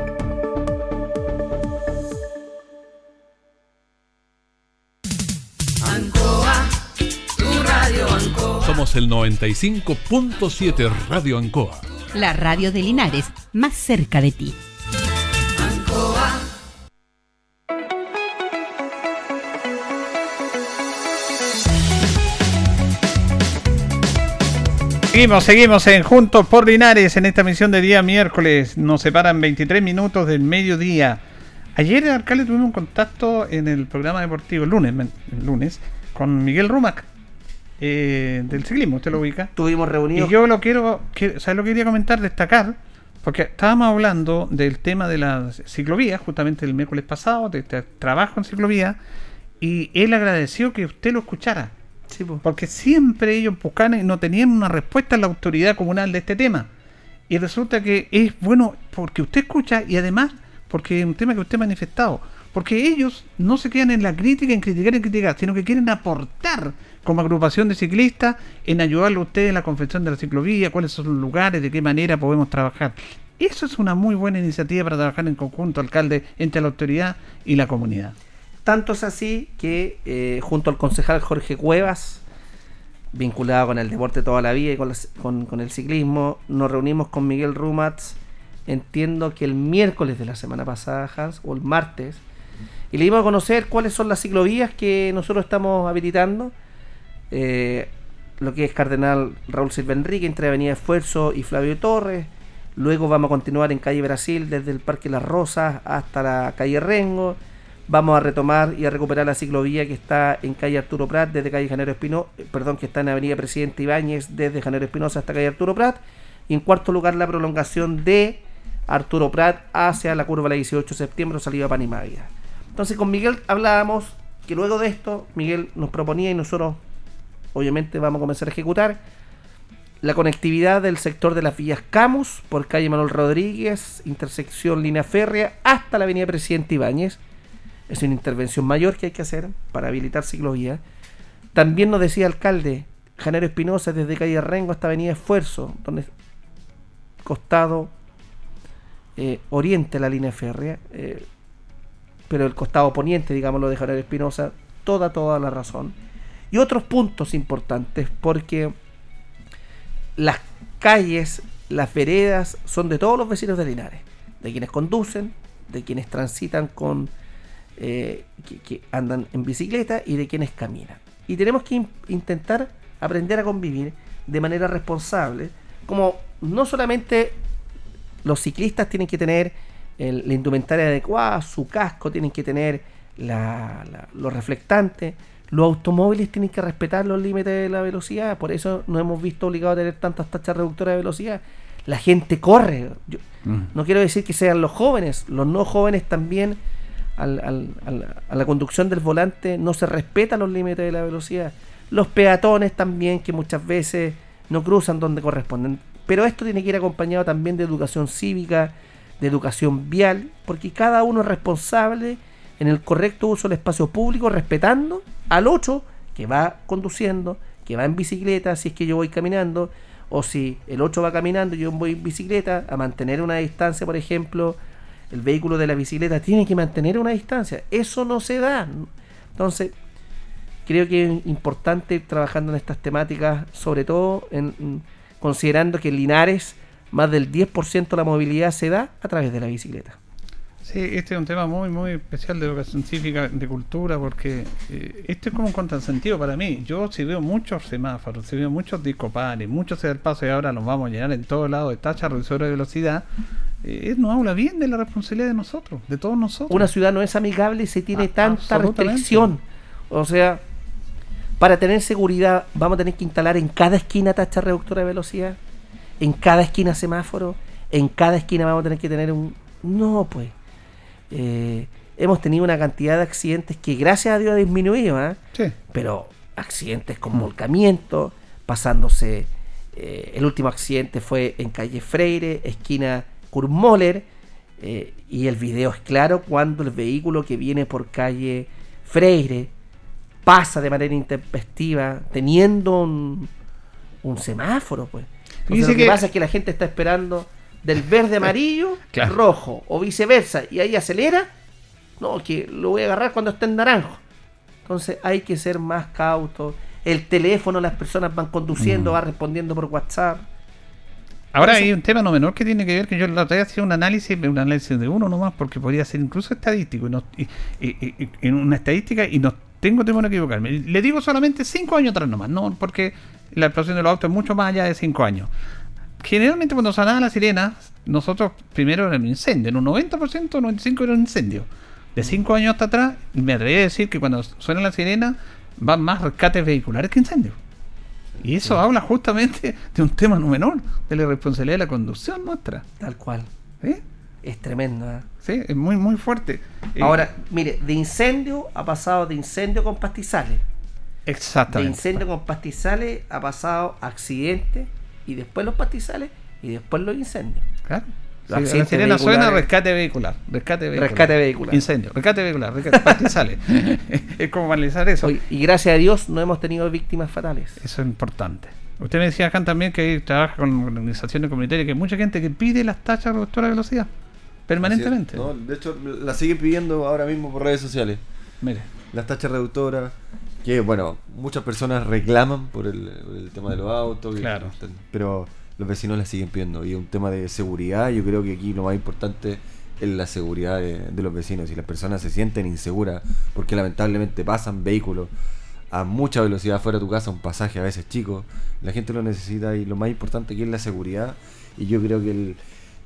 Ancoa, tu radio Ancoa. Somos el 95.7 Radio Ancoa. La radio de Linares, más cerca de ti. Seguimos, seguimos en Juntos por Linares en esta misión de día miércoles. Nos separan 23 minutos del mediodía. Ayer, alcalde, tuvimos un contacto en el programa deportivo, lunes, lunes con Miguel Rumac, eh, del ciclismo, usted lo ubica. Estuvimos reunidos. Y yo lo quiero, que, ¿sabes lo que quería comentar? Destacar, porque estábamos hablando del tema de las ciclovías, justamente el miércoles pasado, de este trabajo en ciclovía, y él agradeció que usted lo escuchara. Porque siempre ellos buscaban y no tenían una respuesta en la autoridad comunal de este tema. Y resulta que es bueno porque usted escucha y además porque es un tema que usted ha manifestado. Porque ellos no se quedan en la crítica, en criticar, en criticar, sino que quieren aportar como agrupación de ciclistas en ayudarle a ustedes en la confección de la ciclovía, cuáles son los lugares, de qué manera podemos trabajar. Eso es una muy buena iniciativa para trabajar en conjunto, alcalde, entre la autoridad y la comunidad. Tanto es así que eh, junto al concejal Jorge Cuevas, vinculado con el deporte toda la vida y con, con- el ciclismo, nos reunimos con Miguel Rumatz, entiendo que el miércoles de la semana pasada, Hans, o el martes, y le dimos a conocer cuáles son las ciclovías que nosotros estamos habilitando. Eh, lo que es Cardenal Raúl Silva Enrique entre Avenida Esfuerzo y Flavio Torres. Luego vamos a continuar en calle Brasil desde el Parque Las Rosas hasta la calle Rengo. Vamos a retomar y a recuperar la ciclovía que está en calle Arturo Prat desde calle Janero Espinosa, perdón, que está en Avenida Presidente Ibáñez desde Janero Espinosa hasta calle Arturo Prat. Y en cuarto lugar la prolongación de Arturo Prat hacia la curva la 18 de septiembre salida a Panimavia. Entonces con Miguel hablábamos que luego de esto Miguel nos proponía y nosotros obviamente vamos a comenzar a ejecutar la conectividad del sector de las vías Camus por calle Manuel Rodríguez, intersección línea férrea hasta la avenida Presidente Ibáñez. Es una intervención mayor que hay que hacer para habilitar ciclovía. También nos decía el alcalde Janero Espinosa desde calle Rengo hasta avenida Esfuerzo, donde costado eh, oriente la línea férrea, eh, pero el costado poniente, digámoslo, de Janero Espinosa, toda, toda la razón. Y otros puntos importantes, porque las calles, las veredas, son de todos los vecinos de Linares, de quienes conducen, de quienes transitan con, eh, que, andan en bicicleta y de quienes caminan. Y tenemos que in- intentar aprender a convivir de manera responsable, como no solamente los ciclistas tienen que tener el- la indumentaria adecuada, su casco, tienen que tener la- la- los reflectantes, los automóviles tienen que respetar los límites de la velocidad, por eso nos hemos visto obligados a tener tantas tachas reductoras de velocidad. La gente corre. Yo- no quiero decir que sean los jóvenes, los no jóvenes también al- al- al- a la conducción del volante no se respetan los límites de la velocidad. Los peatones también que muchas veces no cruzan donde corresponden. Pero esto tiene que ir acompañado también de educación cívica, de educación vial, porque cada uno es responsable en el correcto uso del espacio público, respetando al otro que va conduciendo, que va en bicicleta, si es que yo voy caminando, o si el otro va caminando y yo voy en bicicleta, a mantener una distancia, por ejemplo, el vehículo de la bicicleta tiene que mantener una distancia. Eso no se da. Entonces, creo que es importante trabajando en estas temáticas, sobre todo en, en- considerando que en Linares más del 10% de la movilidad se da a través de la bicicleta. Sí, este es un tema muy, muy especial de educación cívica, de cultura, porque eh, esto es como un contrasentido para mí. Yo si veo muchos semáforos, si veo muchos discopares, muchos del paso y ahora los vamos a llenar en todos lados de tachas reductoras de velocidad, eh, no habla bien de la responsabilidad de nosotros, de todos nosotros. Una ciudad no es amigable si tiene Ah, tanta restricción. O sea, para tener seguridad vamos a tener que instalar en cada esquina tacha reductora de velocidad, en cada esquina semáforo, en cada esquina vamos a tener que tener un... No, pues. Eh, hemos tenido una cantidad de accidentes que gracias a Dios ha disminuido, ¿ah? pero accidentes con volcamiento, pasándose... eh, el último accidente fue en calle Freire, esquina Kurmoller, eh, y el video es claro cuando el vehículo que viene por calle Freire pasa de manera intempestiva, teniendo un, un semáforo, pues. Entonces, lo que, que- pasa es que la gente está esperando del verde amarillo, Claro. rojo, o viceversa, y ahí acelera. No, que lo voy a agarrar cuando esté en naranjo. Entonces hay que ser más cautos. El teléfono, las personas van conduciendo, Mm. va respondiendo por WhatsApp. Ahora hay un tema no menor que tiene que ver que yo la otra vez hacía un análisis, un análisis de uno nomás, porque podría ser incluso estadístico, y, no- y- y- en una estadística, y no tengo temor a equivocarme. Le digo solamente cinco años atrás nomás, no porque la explosión de los autos es mucho más allá de cinco años. Generalmente cuando sonaban las sirenas, nosotros primero era un incendio, en un 90%, 95% era un incendio. De cinco años hasta atrás, me atreví a decir que cuando suena la sirena van más rescates vehiculares que incendios. Y eso habla justamente de un tema no menor, de la irresponsabilidad de la conducción nuestra. Tal cual. ¿Eh? Es tremendo. ¿eh? Sí, es muy, muy fuerte. Eh, Ahora, mire, de incendio ha pasado de incendio con pastizales. De exactamente. incendio con pastizales ha pasado a accidente y después los pastizales y después los incendios. Claro. Sí, accidentes la sirena suena rescate vehicular. Rescate vehicular. Rescate vehicular. Incendio. Rescate vehicular. Rescate, pastizales. es como analizar eso. Oye, Y gracias a Dios no hemos tenido víctimas fatales. Eso es importante. Usted me decía, Jan, también que trabaja con organizaciones comunitarias, que hay mucha gente que pide las tachas reductoras de velocidad. Permanentemente. ¿no? De hecho, la siguen pidiendo ahora mismo por redes sociales. Mire. Las tachas reductoras, que bueno, muchas personas reclaman por el, el tema de los autos. que- pero los vecinos las siguen pidiendo. Y un tema de seguridad, yo creo que aquí lo más importante es la seguridad de, de los vecinos. Si las personas se sienten inseguras, porque lamentablemente pasan vehículos a mucha velocidad fuera de tu casa, un pasaje a veces chico, la gente lo necesita y lo más importante aquí es la seguridad. Y yo creo que el-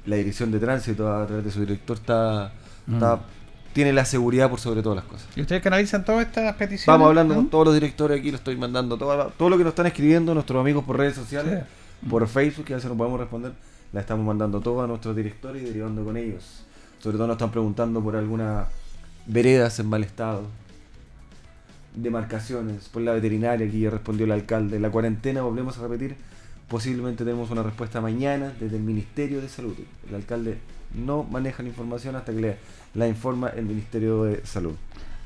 la dirección de tránsito a través de su director está, está- Mm. Tiene la seguridad por sobre todas las cosas. ¿Y ustedes canalizan todas estas peticiones? Vamos hablando ¿no? con todos los directores aquí, lo estoy mandando todo, todo lo que nos están escribiendo nuestros amigos por redes sociales, por Facebook, que a veces no podemos responder, la estamos mandando todo a nuestros directores y derivando con ellos. Sobre todo nos están preguntando por algunas veredas en mal estado, demarcaciones, por la veterinaria, aquí ya respondió el alcalde. La cuarentena, volvemos a repetir, posiblemente tenemos una respuesta mañana desde el Ministerio de Salud. El alcalde no maneja la información hasta que le, la informa el Ministerio de Salud.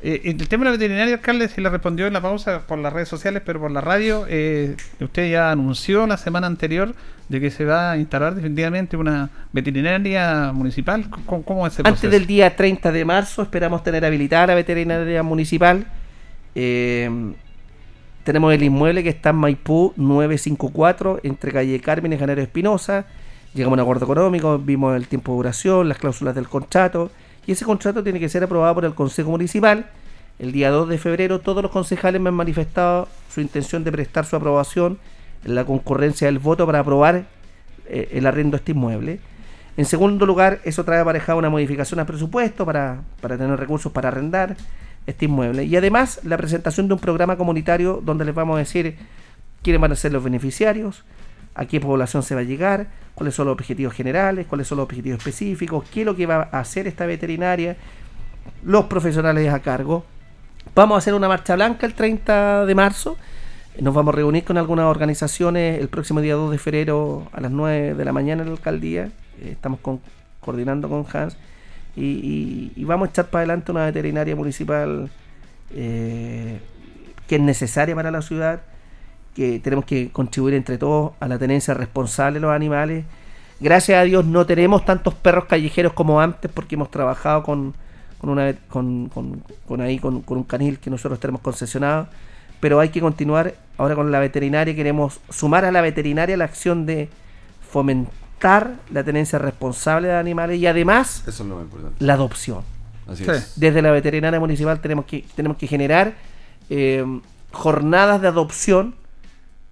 Eh, el tema de la veterinaria, alcalde, se le respondió en la pausa por las redes sociales, pero por la radio, eh, usted ya anunció la semana anterior de que se va a instalar definitivamente una veterinaria municipal. ¿Cómo, cómo es Antes proceso? del día 30 de marzo esperamos tener habilitada la veterinaria municipal. Eh, tenemos el inmueble que está en Maipú 954 entre calle Carmen y Janero Espinosa. Llegamos a un acuerdo económico, vimos el tiempo de duración, las cláusulas del contrato. Y ese contrato tiene que ser aprobado por el Consejo Municipal. El día 2 de febrero todos los concejales me han manifestado su intención de prestar su aprobación en la concurrencia del voto para aprobar eh, el arriendo de este inmueble. En segundo lugar, eso trae aparejado una modificación al presupuesto para, para tener recursos para arrendar este inmueble. Y además, la presentación de un programa comunitario donde les vamos a decir quiénes van a ser los beneficiarios, a qué población se va a llegar, cuáles son los objetivos generales, cuáles son los objetivos específicos, qué es lo que va a hacer esta veterinaria, los profesionales a cargo. Vamos a hacer una marcha blanca el 30 de marzo. Nos vamos a reunir con algunas organizaciones el próximo día 2 de febrero a las 9 de la mañana en la alcaldía. Estamos coordinando con Hans. Y, y- vamos a echar para adelante una veterinaria municipal eh, que es necesaria para la ciudad, que tenemos que contribuir entre todos a la tenencia responsable de los animales. Gracias a Dios no tenemos tantos perros callejeros como antes porque hemos trabajado con, con, una, con, con- ahí, con, con un canil que nosotros tenemos concesionado, pero hay que continuar ahora con la veterinaria. Queremos sumar a la veterinaria la acción de fomentar la tenencia responsable de animales y además Eso es lo más importante. la adopción. Así Sí. es. Desde la veterinaria municipal tenemos que, tenemos que generar eh, jornadas de adopción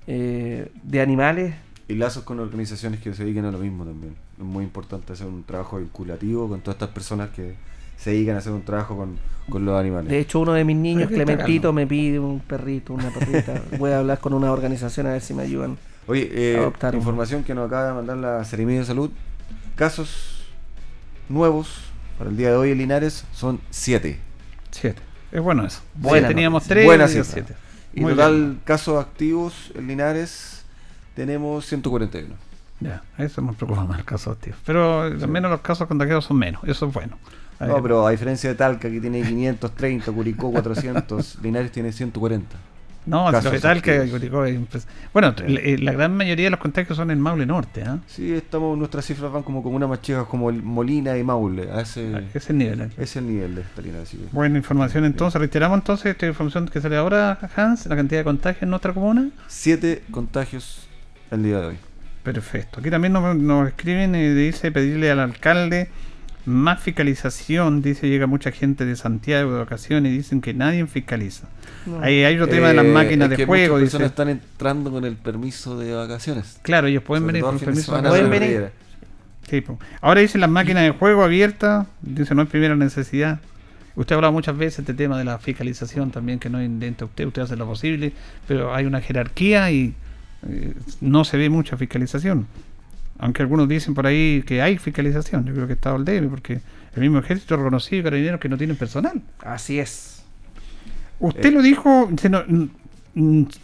eh, de animales. Y lazos con organizaciones que se dediquen a lo mismo también. Es muy importante hacer un trabajo vinculativo con todas estas personas que se dedican a hacer un trabajo con, con los animales. De hecho, uno de mis niños, Clementito, me pide un perrito, una perrita. Voy a hablar con una organización a ver si me ayudan. Oye, eh, información que nos acaba de mandar la Seremía de Salud. Casos nuevos para el día de hoy en Linares son 7. Siete. Es bueno eso. Buena Sí, teníamos noticia. tres. Buena y cifra. siete. Y Muy total bien. casos activos en Linares tenemos 141. Ya, eso nos preocupa más el caso activo. Pero al menos los casos contagiados son menos. Eso es bueno. No, pero a diferencia de Talca que tiene 530, Curicó 400, Linares tiene 140. No, casos lo tal que activos. Curicó es impres- Bueno, la, eh, la gran mayoría de los contagios son en Maule Norte, ¿ah? Sí, estamos, nuestras cifras van como comunas más chicas como el Molina y Maule. A ese, Ah, ese es el nivel. ese es el nivel de esta Linares. sí. Buena información entonces. Reiteramos entonces esta información que sale ahora, Hans, la cantidad de contagios en nuestra comuna. Siete contagios el día de hoy. Perfecto. Aquí también nos, nos escriben y dice pedirle al alcalde más fiscalización. Dice llega mucha gente de Santiago de vacaciones y dicen que nadie fiscaliza. No. Ahí hay otro tema de las Eh, máquinas es de que juego. Muchas Dice. personas están entrando con el permiso de vacaciones. Claro, ellos pueden Sobre venir con el fin de permiso. Pueden venir. Sí. Ahora dicen las máquinas de juego abiertas, dice no es primera necesidad. Usted ha hablado muchas veces de este tema de la fiscalización también, que no intenta usted, usted hace lo posible, pero hay una jerarquía y eh, no se ve mucha fiscalización. Aunque algunos dicen por ahí que hay fiscalización, yo creo que está al debe, porque el mismo ejército reconocido carabineros que no tienen personal. Así es. Usted Eh. lo dijo, dice, no,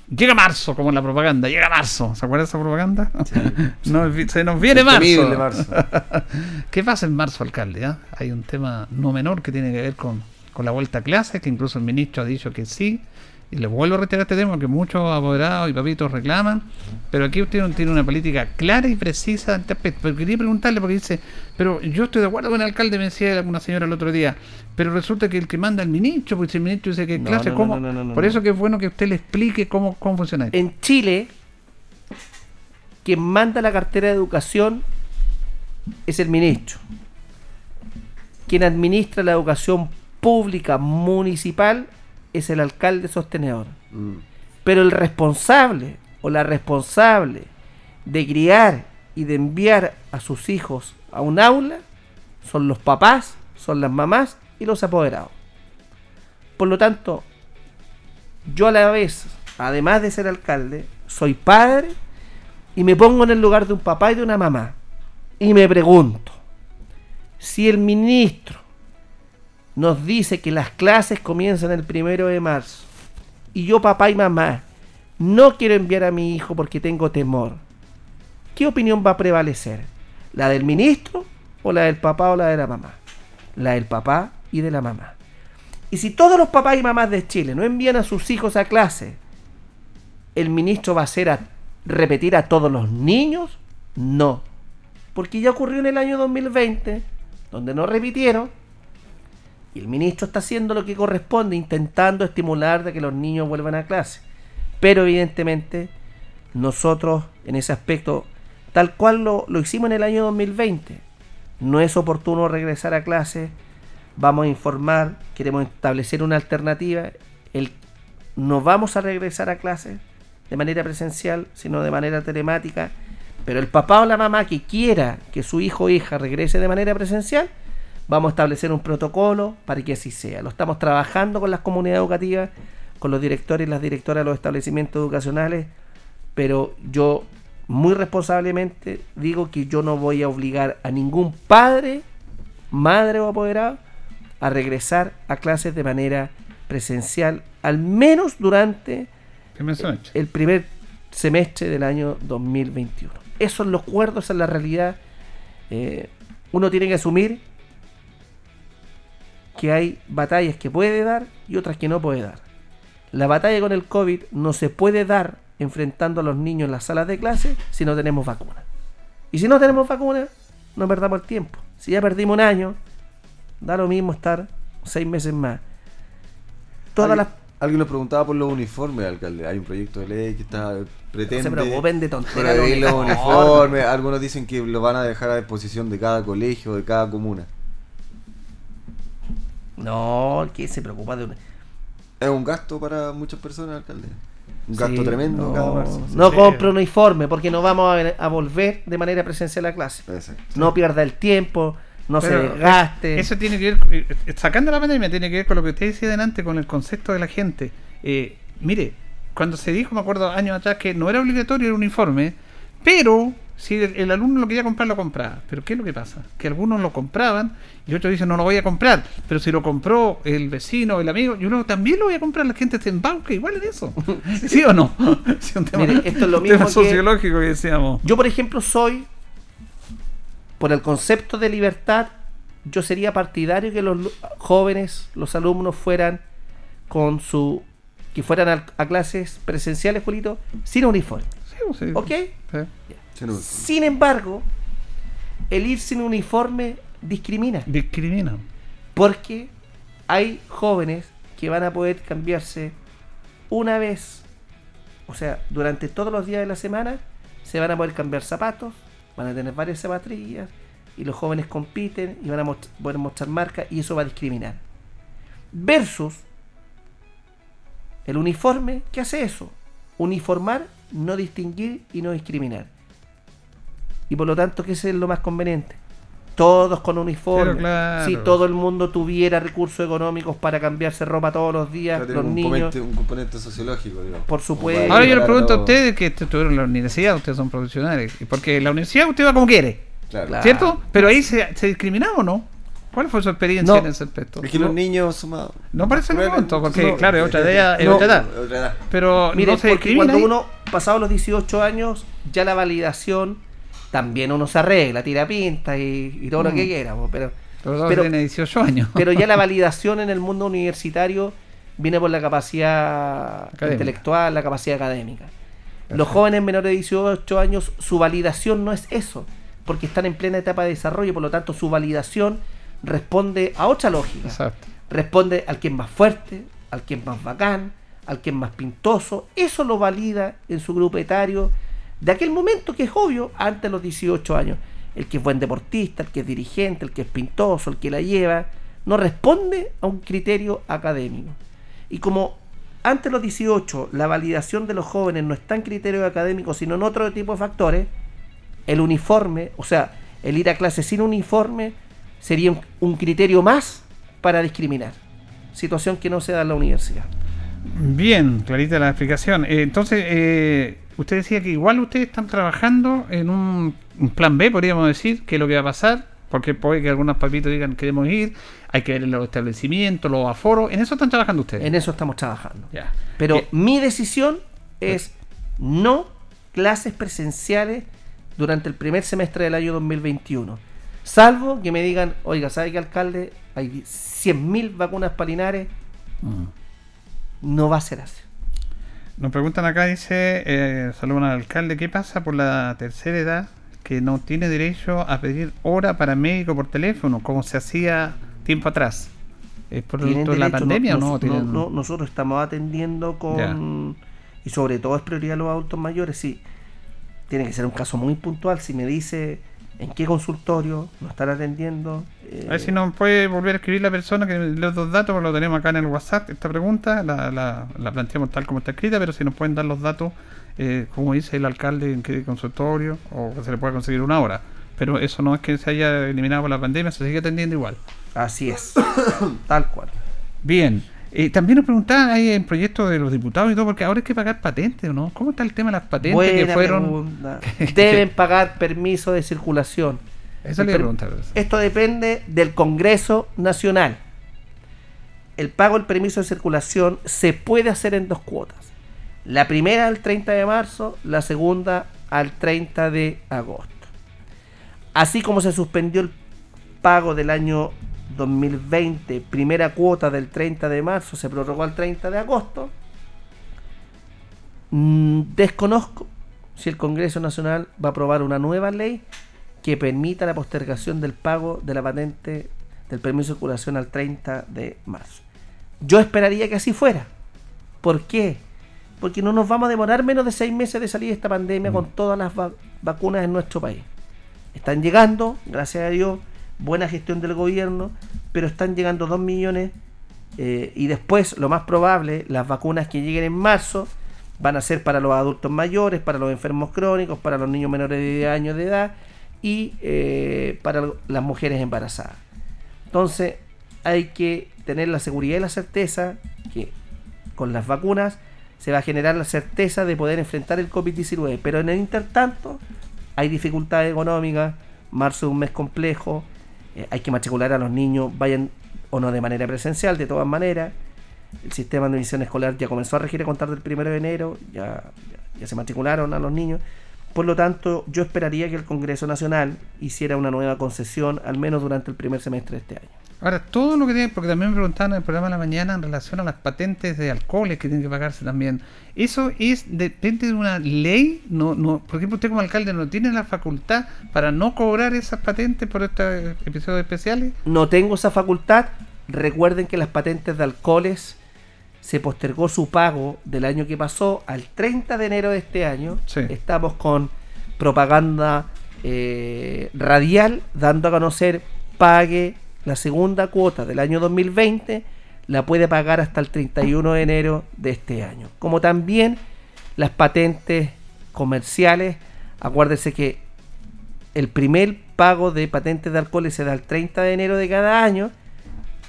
llega marzo, como en la propaganda, llega marzo. ¿Se acuerda de esa propaganda? No, se nos viene marzo. marzo. ¿Qué pasa en marzo, alcalde? ah? Hay un tema no menor que tiene que ver con, con la vuelta a clases, que incluso el ministro ha dicho que sí. Y le vuelvo a reiterar este tema que muchos apoderados y papitos reclaman, pero aquí usted no tiene una política clara y precisa en este aspecto. Pero quería preguntarle porque dice, pero yo estoy de acuerdo con el alcalde, me decía una señora el otro día, pero resulta que el que manda el ministro, pues si el ministro dice que No, clase, no, no, ¿cómo? no, no, no, Por eso que es bueno que usted le explique cómo, cómo funciona esto. En Chile, quien manda la cartera de educación es el ministro. Quien administra la educación pública municipal es el alcalde sostenedor. Mm. Pero el responsable o la responsable de criar y de enviar a sus hijos a un aula son los papás, son las mamás y los apoderados. Por lo tanto, yo a la vez, además de ser alcalde, soy padre y me pongo en el lugar de un papá y de una mamá. Y me pregunto, si el ministro nos dice que las clases comienzan el primero de marzo y yo papá y mamá no quiero enviar a mi hijo porque tengo temor, ¿qué opinión va a prevalecer? ¿La del ministro o la del papá o la de la mamá? La del papá y de la mamá. Y si todos los papás y mamás de Chile no envían a sus hijos a clase, ¿el ministro va a hacer a repetir a todos los niños? No. Porque ya ocurrió en el año 2020, donde no repitieron, y el ministro está haciendo lo que corresponde, intentando estimular de que los niños vuelvan a clase. Pero evidentemente, nosotros en ese aspecto, tal cual lo, lo hicimos en el año 2020, no es oportuno regresar a clase, vamos a informar, queremos establecer una alternativa, no vamos a regresar a clase de manera presencial, sino de manera telemática, pero el papá o la mamá que quiera que su hijo o hija regrese de manera presencial, vamos a establecer un protocolo para que así sea. Lo estamos trabajando con las comunidades educativas, con los directores y las directoras de los establecimientos educacionales, pero yo muy responsablemente digo que yo no voy a obligar a ningún padre, madre o apoderado a regresar a clases de manera presencial, al menos durante el primer semestre del año 2021. Esos son los acuerdos, esa es la realidad. Eh, uno tiene que asumir que hay batallas que puede dar y otras que no puede dar. La batalla con el COVID no se puede dar enfrentando a los niños en las salas de clase si no tenemos vacuna. Y si no tenemos vacuna, no perdamos el tiempo. Si ya perdimos un año, da lo mismo estar seis meses más. Todas Alguien- las Alguien nos preguntaba por los uniformes, alcalde. Hay un proyecto de ley que está pretende preocupen de tonteras, prohibir los uniformes. Algunos dicen que lo van a dejar a disposición de cada colegio, de cada comuna. No, ¿quién se preocupa de una... Es un gasto para muchas personas, alcalde. Un gasto Sí, tremendo no, cada marzo. No compre un uniforme porque no vamos a, a volver de manera presencial a clase. No pierda el tiempo, no se desgaste. Eso tiene que ver, eh, sacando la pandemia, tiene que ver con lo que usted decía delante, con el concepto de la gente. Eh, mire, cuando se dijo, me acuerdo años atrás, que no era obligatorio el uniforme, pero si el, el alumno lo quería comprar, lo compraba. Pero ¿qué es lo que pasa? Que algunos lo compraban y otros dicen, no lo voy a comprar. Pero si lo compró el vecino, el amigo, yo no, también lo voy a comprar. La gente está en banca, igual en eso. ¿Sí o no? Sí, un tema- Mire, esto es lo un mismo tema que- sociológico que decíamos. Yo, por ejemplo, soy, por el concepto de libertad, yo sería partidario que los jóvenes, los alumnos fueran con su. que fueran a, a clases presenciales, Julito, sin uniforme. ¿Ok? Sin embargo, el ir sin uniforme discrimina. Discrimina. Porque hay jóvenes que van a poder cambiarse una vez, o sea, durante todos los días de la semana, se van a poder cambiar zapatos, van a tener varias zapatillas, y los jóvenes compiten y van a most- poder mostrar marcas, y eso va a discriminar. Versus el uniforme, ¿qué hace eso? Uniformar, no distinguir y no discriminar. Y por lo tanto, ¿qué es lo más conveniente? Todos con uniforme. Claro. Si todo el mundo tuviera recursos económicos para cambiarse ropa todos los días, Claro, los un, niños, componente, un componente sociológico, digamos. por supuesto. Ahora yo le pregunto a ustedes que estuvieron en la universidad, ustedes son profesionales, porque en la universidad usted va como quiere, Claro. ¿cierto? Pero ahí se, se discriminaba o no. ¿Cuál fue su experiencia No. en ese aspecto? Es que los niños más- No parece crueles. monto, porque No. claro, es otra edad. es No. otra edad. Otra edad. Pero Mire, no se porque discrimina cuando ahí. uno, pasado los 18 años, ya la validación también uno se arregla, tira pinta y, y todo lo Mm. que quiera. Pero, Pero pero- tiene 18 años. pero ya la validación en el mundo universitario viene por la capacidad Académica. intelectual, la capacidad académica. Los jóvenes menores de 18 años, su validación no es eso, porque están en plena etapa de desarrollo, por lo tanto su validación responde a otra lógica. Exacto. Responde al que es más fuerte, al que es más bacán, al que es más pintoso. Eso lo valida en su grupo etario de aquel momento que es obvio antes de los 18 años. El que es buen deportista, el que es dirigente, el que es pintoso, el que la lleva, no responde a un criterio académico. Y como antes de los 18 la validación de los jóvenes no está en criterios académicos, sino en otro tipo de factores, el uniforme, o sea, el ir a clase sin uniforme sería un, un criterio más para discriminar. Situación que no se da en la universidad. Bien, clarita la explicación. Eh, entonces, eh, usted decía que igual ustedes están trabajando en un, un plan B, podríamos decir, que es lo que va a pasar, porque puede que algunos papitos digan queremos ir, hay que ver los establecimientos, los aforos, en eso están trabajando ustedes. En eso estamos trabajando. Ya. Pero Eh, mi decisión es no clases presenciales durante el primer semestre del año 2021. Salvo que me digan, oiga, ¿sabe qué alcalde? Hay 100.000 vacunas palinares. Mm. No va a ser así. Nos preguntan acá, dice, eh, saludan al alcalde, ¿qué pasa por la tercera edad que no tiene derecho a pedir hora para médico por teléfono, como se hacía tiempo atrás? ¿Es por ¿Tienen producto de la derecho? pandemia No, o no? no, Tienen- no, nosotros estamos atendiendo con... Y sobre todo es prioridad los adultos mayores, sí. Tiene que ser un caso muy puntual. Si me dice en qué consultorio lo están atendiendo... eh, A ver si nos puede volver a escribir la persona que los dos datos, porque lo tenemos acá en el WhatsApp, esta pregunta, la, la, la planteamos tal como está escrita, pero si nos pueden dar los datos, eh, como dice el alcalde, en qué consultorio, o que se le pueda conseguir una hora. Pero eso no es que se haya eliminado por la pandemia, se sigue atendiendo igual. Así es, tal cual. Bien. Eh, también nos preguntaban ahí en proyectos de los diputados y todo, porque ahora hay que pagar patentes, ¿o no? ¿Cómo está el tema de las patentes que Buena fueron? pregunta. Deben pagar permiso de circulación. Eso le iba a per- preguntar. Esto depende del Congreso Nacional. El pago del permiso de circulación se puede hacer en dos cuotas. La primera al 30 de marzo, la segunda al 30 de agosto. Así como se suspendió el pago del año 2020, primera cuota del 30 de marzo, se prorrogó al 30 de agosto. Mm, Desconozco si el Congreso Nacional va a aprobar una nueva ley que permita la postergación del pago de la patente del permiso de circulación al 30 de marzo. Yo esperaría que así fuera. ¿Por qué? Porque no nos vamos a demorar menos de seis meses de salir de esta pandemia con todas las va- vacunas en nuestro país. Están llegando, gracias a Dios, buena gestión del gobierno, pero están llegando 2 millones eh, y después, lo más probable, las vacunas que lleguen en marzo van a ser para los adultos mayores, para los enfermos crónicos, para los niños menores de 10 años de edad y eh, para las mujeres embarazadas. Entonces, hay que tener la seguridad y la certeza que con las vacunas se va a generar la certeza de poder enfrentar el COVID-19. Pero en el intertanto, hay dificultades económicas, marzo es un mes complejo, eh, hay que matricular a los niños, vayan o no de manera presencial, de todas maneras. El sistema de admisión escolar ya comenzó a regir a contar del 1 de enero, ya, ya, ya se matricularon a los niños. Por lo tanto, yo esperaría que el Congreso Nacional hiciera una nueva concesión, al menos durante el primer semestre de este año. Ahora, todo lo que tiene, porque también me preguntaban en el programa de la mañana en relación a las patentes de alcoholes que tienen que pagarse también. ¿Eso es depende de una ley? No, no, por ejemplo, usted como alcalde no tiene la facultad para no cobrar esas patentes por estos episodios especiales. No tengo esa facultad. Recuerden que las patentes de alcoholes se postergó su pago del año que pasó al 30 de enero de este año. Estamos con propaganda eh, radial dando a conocer pague la segunda cuota del año 2020 la puede pagar hasta el 31 de enero de este año. Como también las patentes comerciales, acuérdense que el primer pago de patentes de alcoholes se da el 30 de enero de cada año,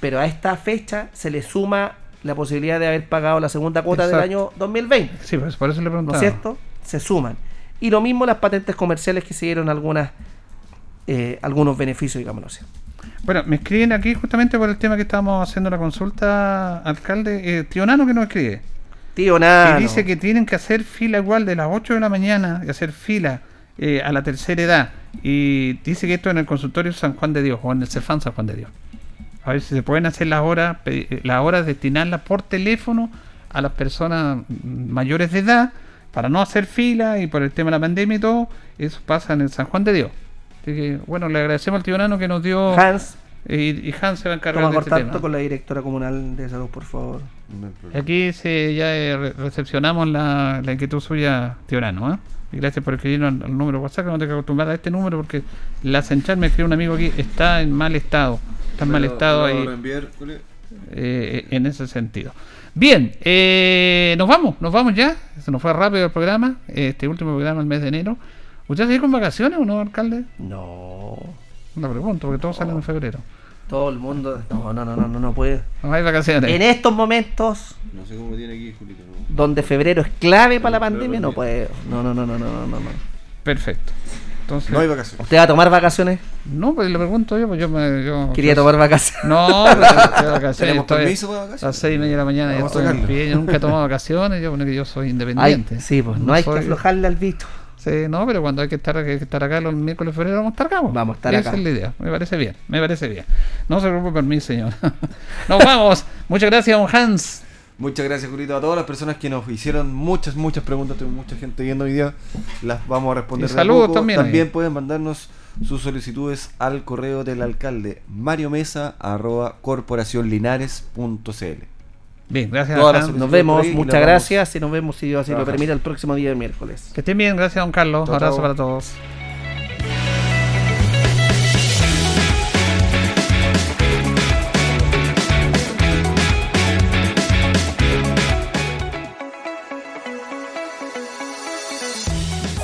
pero a esta fecha se le suma la posibilidad de haber pagado la segunda cuota del año 2020. Sí, pues por eso le ¿No preguntaba. es cierto? Se suman. Y lo mismo las patentes comerciales que se dieron algunas, eh, algunos beneficios, digámoslo así. Bueno, me escriben aquí justamente por el tema que estábamos haciendo la consulta, alcalde. Eh, tío Nano que nos escribe. Tío Nano. Dice que tienen que hacer fila igual de las 8 de la mañana y hacer fila eh, a la tercera edad. Y dice que esto en el consultorio San Juan de Dios o en el Cefán San Juan de Dios. A ver si se pueden hacer las horas, eh, las horas destinarlas por teléfono a las personas mayores de edad para no hacer fila y por el tema de la pandemia y todo. Eso pasa en el San Juan de Dios. Así que, bueno, le agradecemos al Nano que nos dio. Hans. Y, y Hans se va a encargar Toma de este contacto tema. con la directora comunal de salud, por favor. Aquí se, ya eh, re- recepcionamos la, la inquietud suya, tío Nano, ¿eh? Y gracias por escribirnos al, al número WhatsApp, que no tengo que acostumbrar a este número porque la central me escribe un amigo aquí, está en mal estado. Está en mal estado ahí. Juli. eh, en ese sentido. Bien, eh, nos vamos, nos vamos ya. Se nos fue rápido el programa, este último programa del mes de enero. ¿Usted sigue con vacaciones o no, alcalde? No. Una pregunta, porque todos salen en febrero. Todo el mundo. No, no, no, no, no, no puede. No hay vacaciones. En estos momentos No sé cómo tiene aquí, Julito. ¿no? donde febrero es clave para la pandemia, no puede. No, no, no, no, no, no, no. Perfecto. Entonces, No hay vacaciones. ¿Usted va a tomar vacaciones? No, pues le pregunto yo, pues yo me. Yo, Quería yo- tomar vacaciones. No, pero estoy de vacaciones. ¿Tenemos estoy vacaciones? A las 6 y media de la mañana a estoy en pie. Yo nunca he tomado vacaciones, yo, bueno, que yo soy Ay, independiente. sí, pues no, hay soy- que aflojarle al bicho. Sí, no, pero cuando hay que estar, que estar acá los miércoles de febrero, vamos a estar acá. Vamos a estar Esa acá. es la idea. Me parece bien, me parece bien. No se preocupe por mí, señor. Nos vamos. Muchas gracias, don Hans. Muchas gracias, Julito. A todas las personas que nos hicieron muchas, muchas preguntas. Tengo mucha gente viendo hoy día. Las vamos a responder. Y saludos poco. también ahí. pueden mandarnos sus solicitudes al correo del alcalde Mario Mesa arroba corporacionlinares.cl. Bien, gracias. Todas las Nos vemos, muchas vamos gracias y nos vemos si Dios así lo permite el próximo día de miércoles. Que estén bien, gracias, don Carlos. Chao, Abrazo para todos.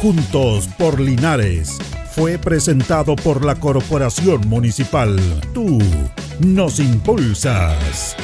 Juntos por Linares fue presentado por la Corporación Municipal. Tú nos impulsas.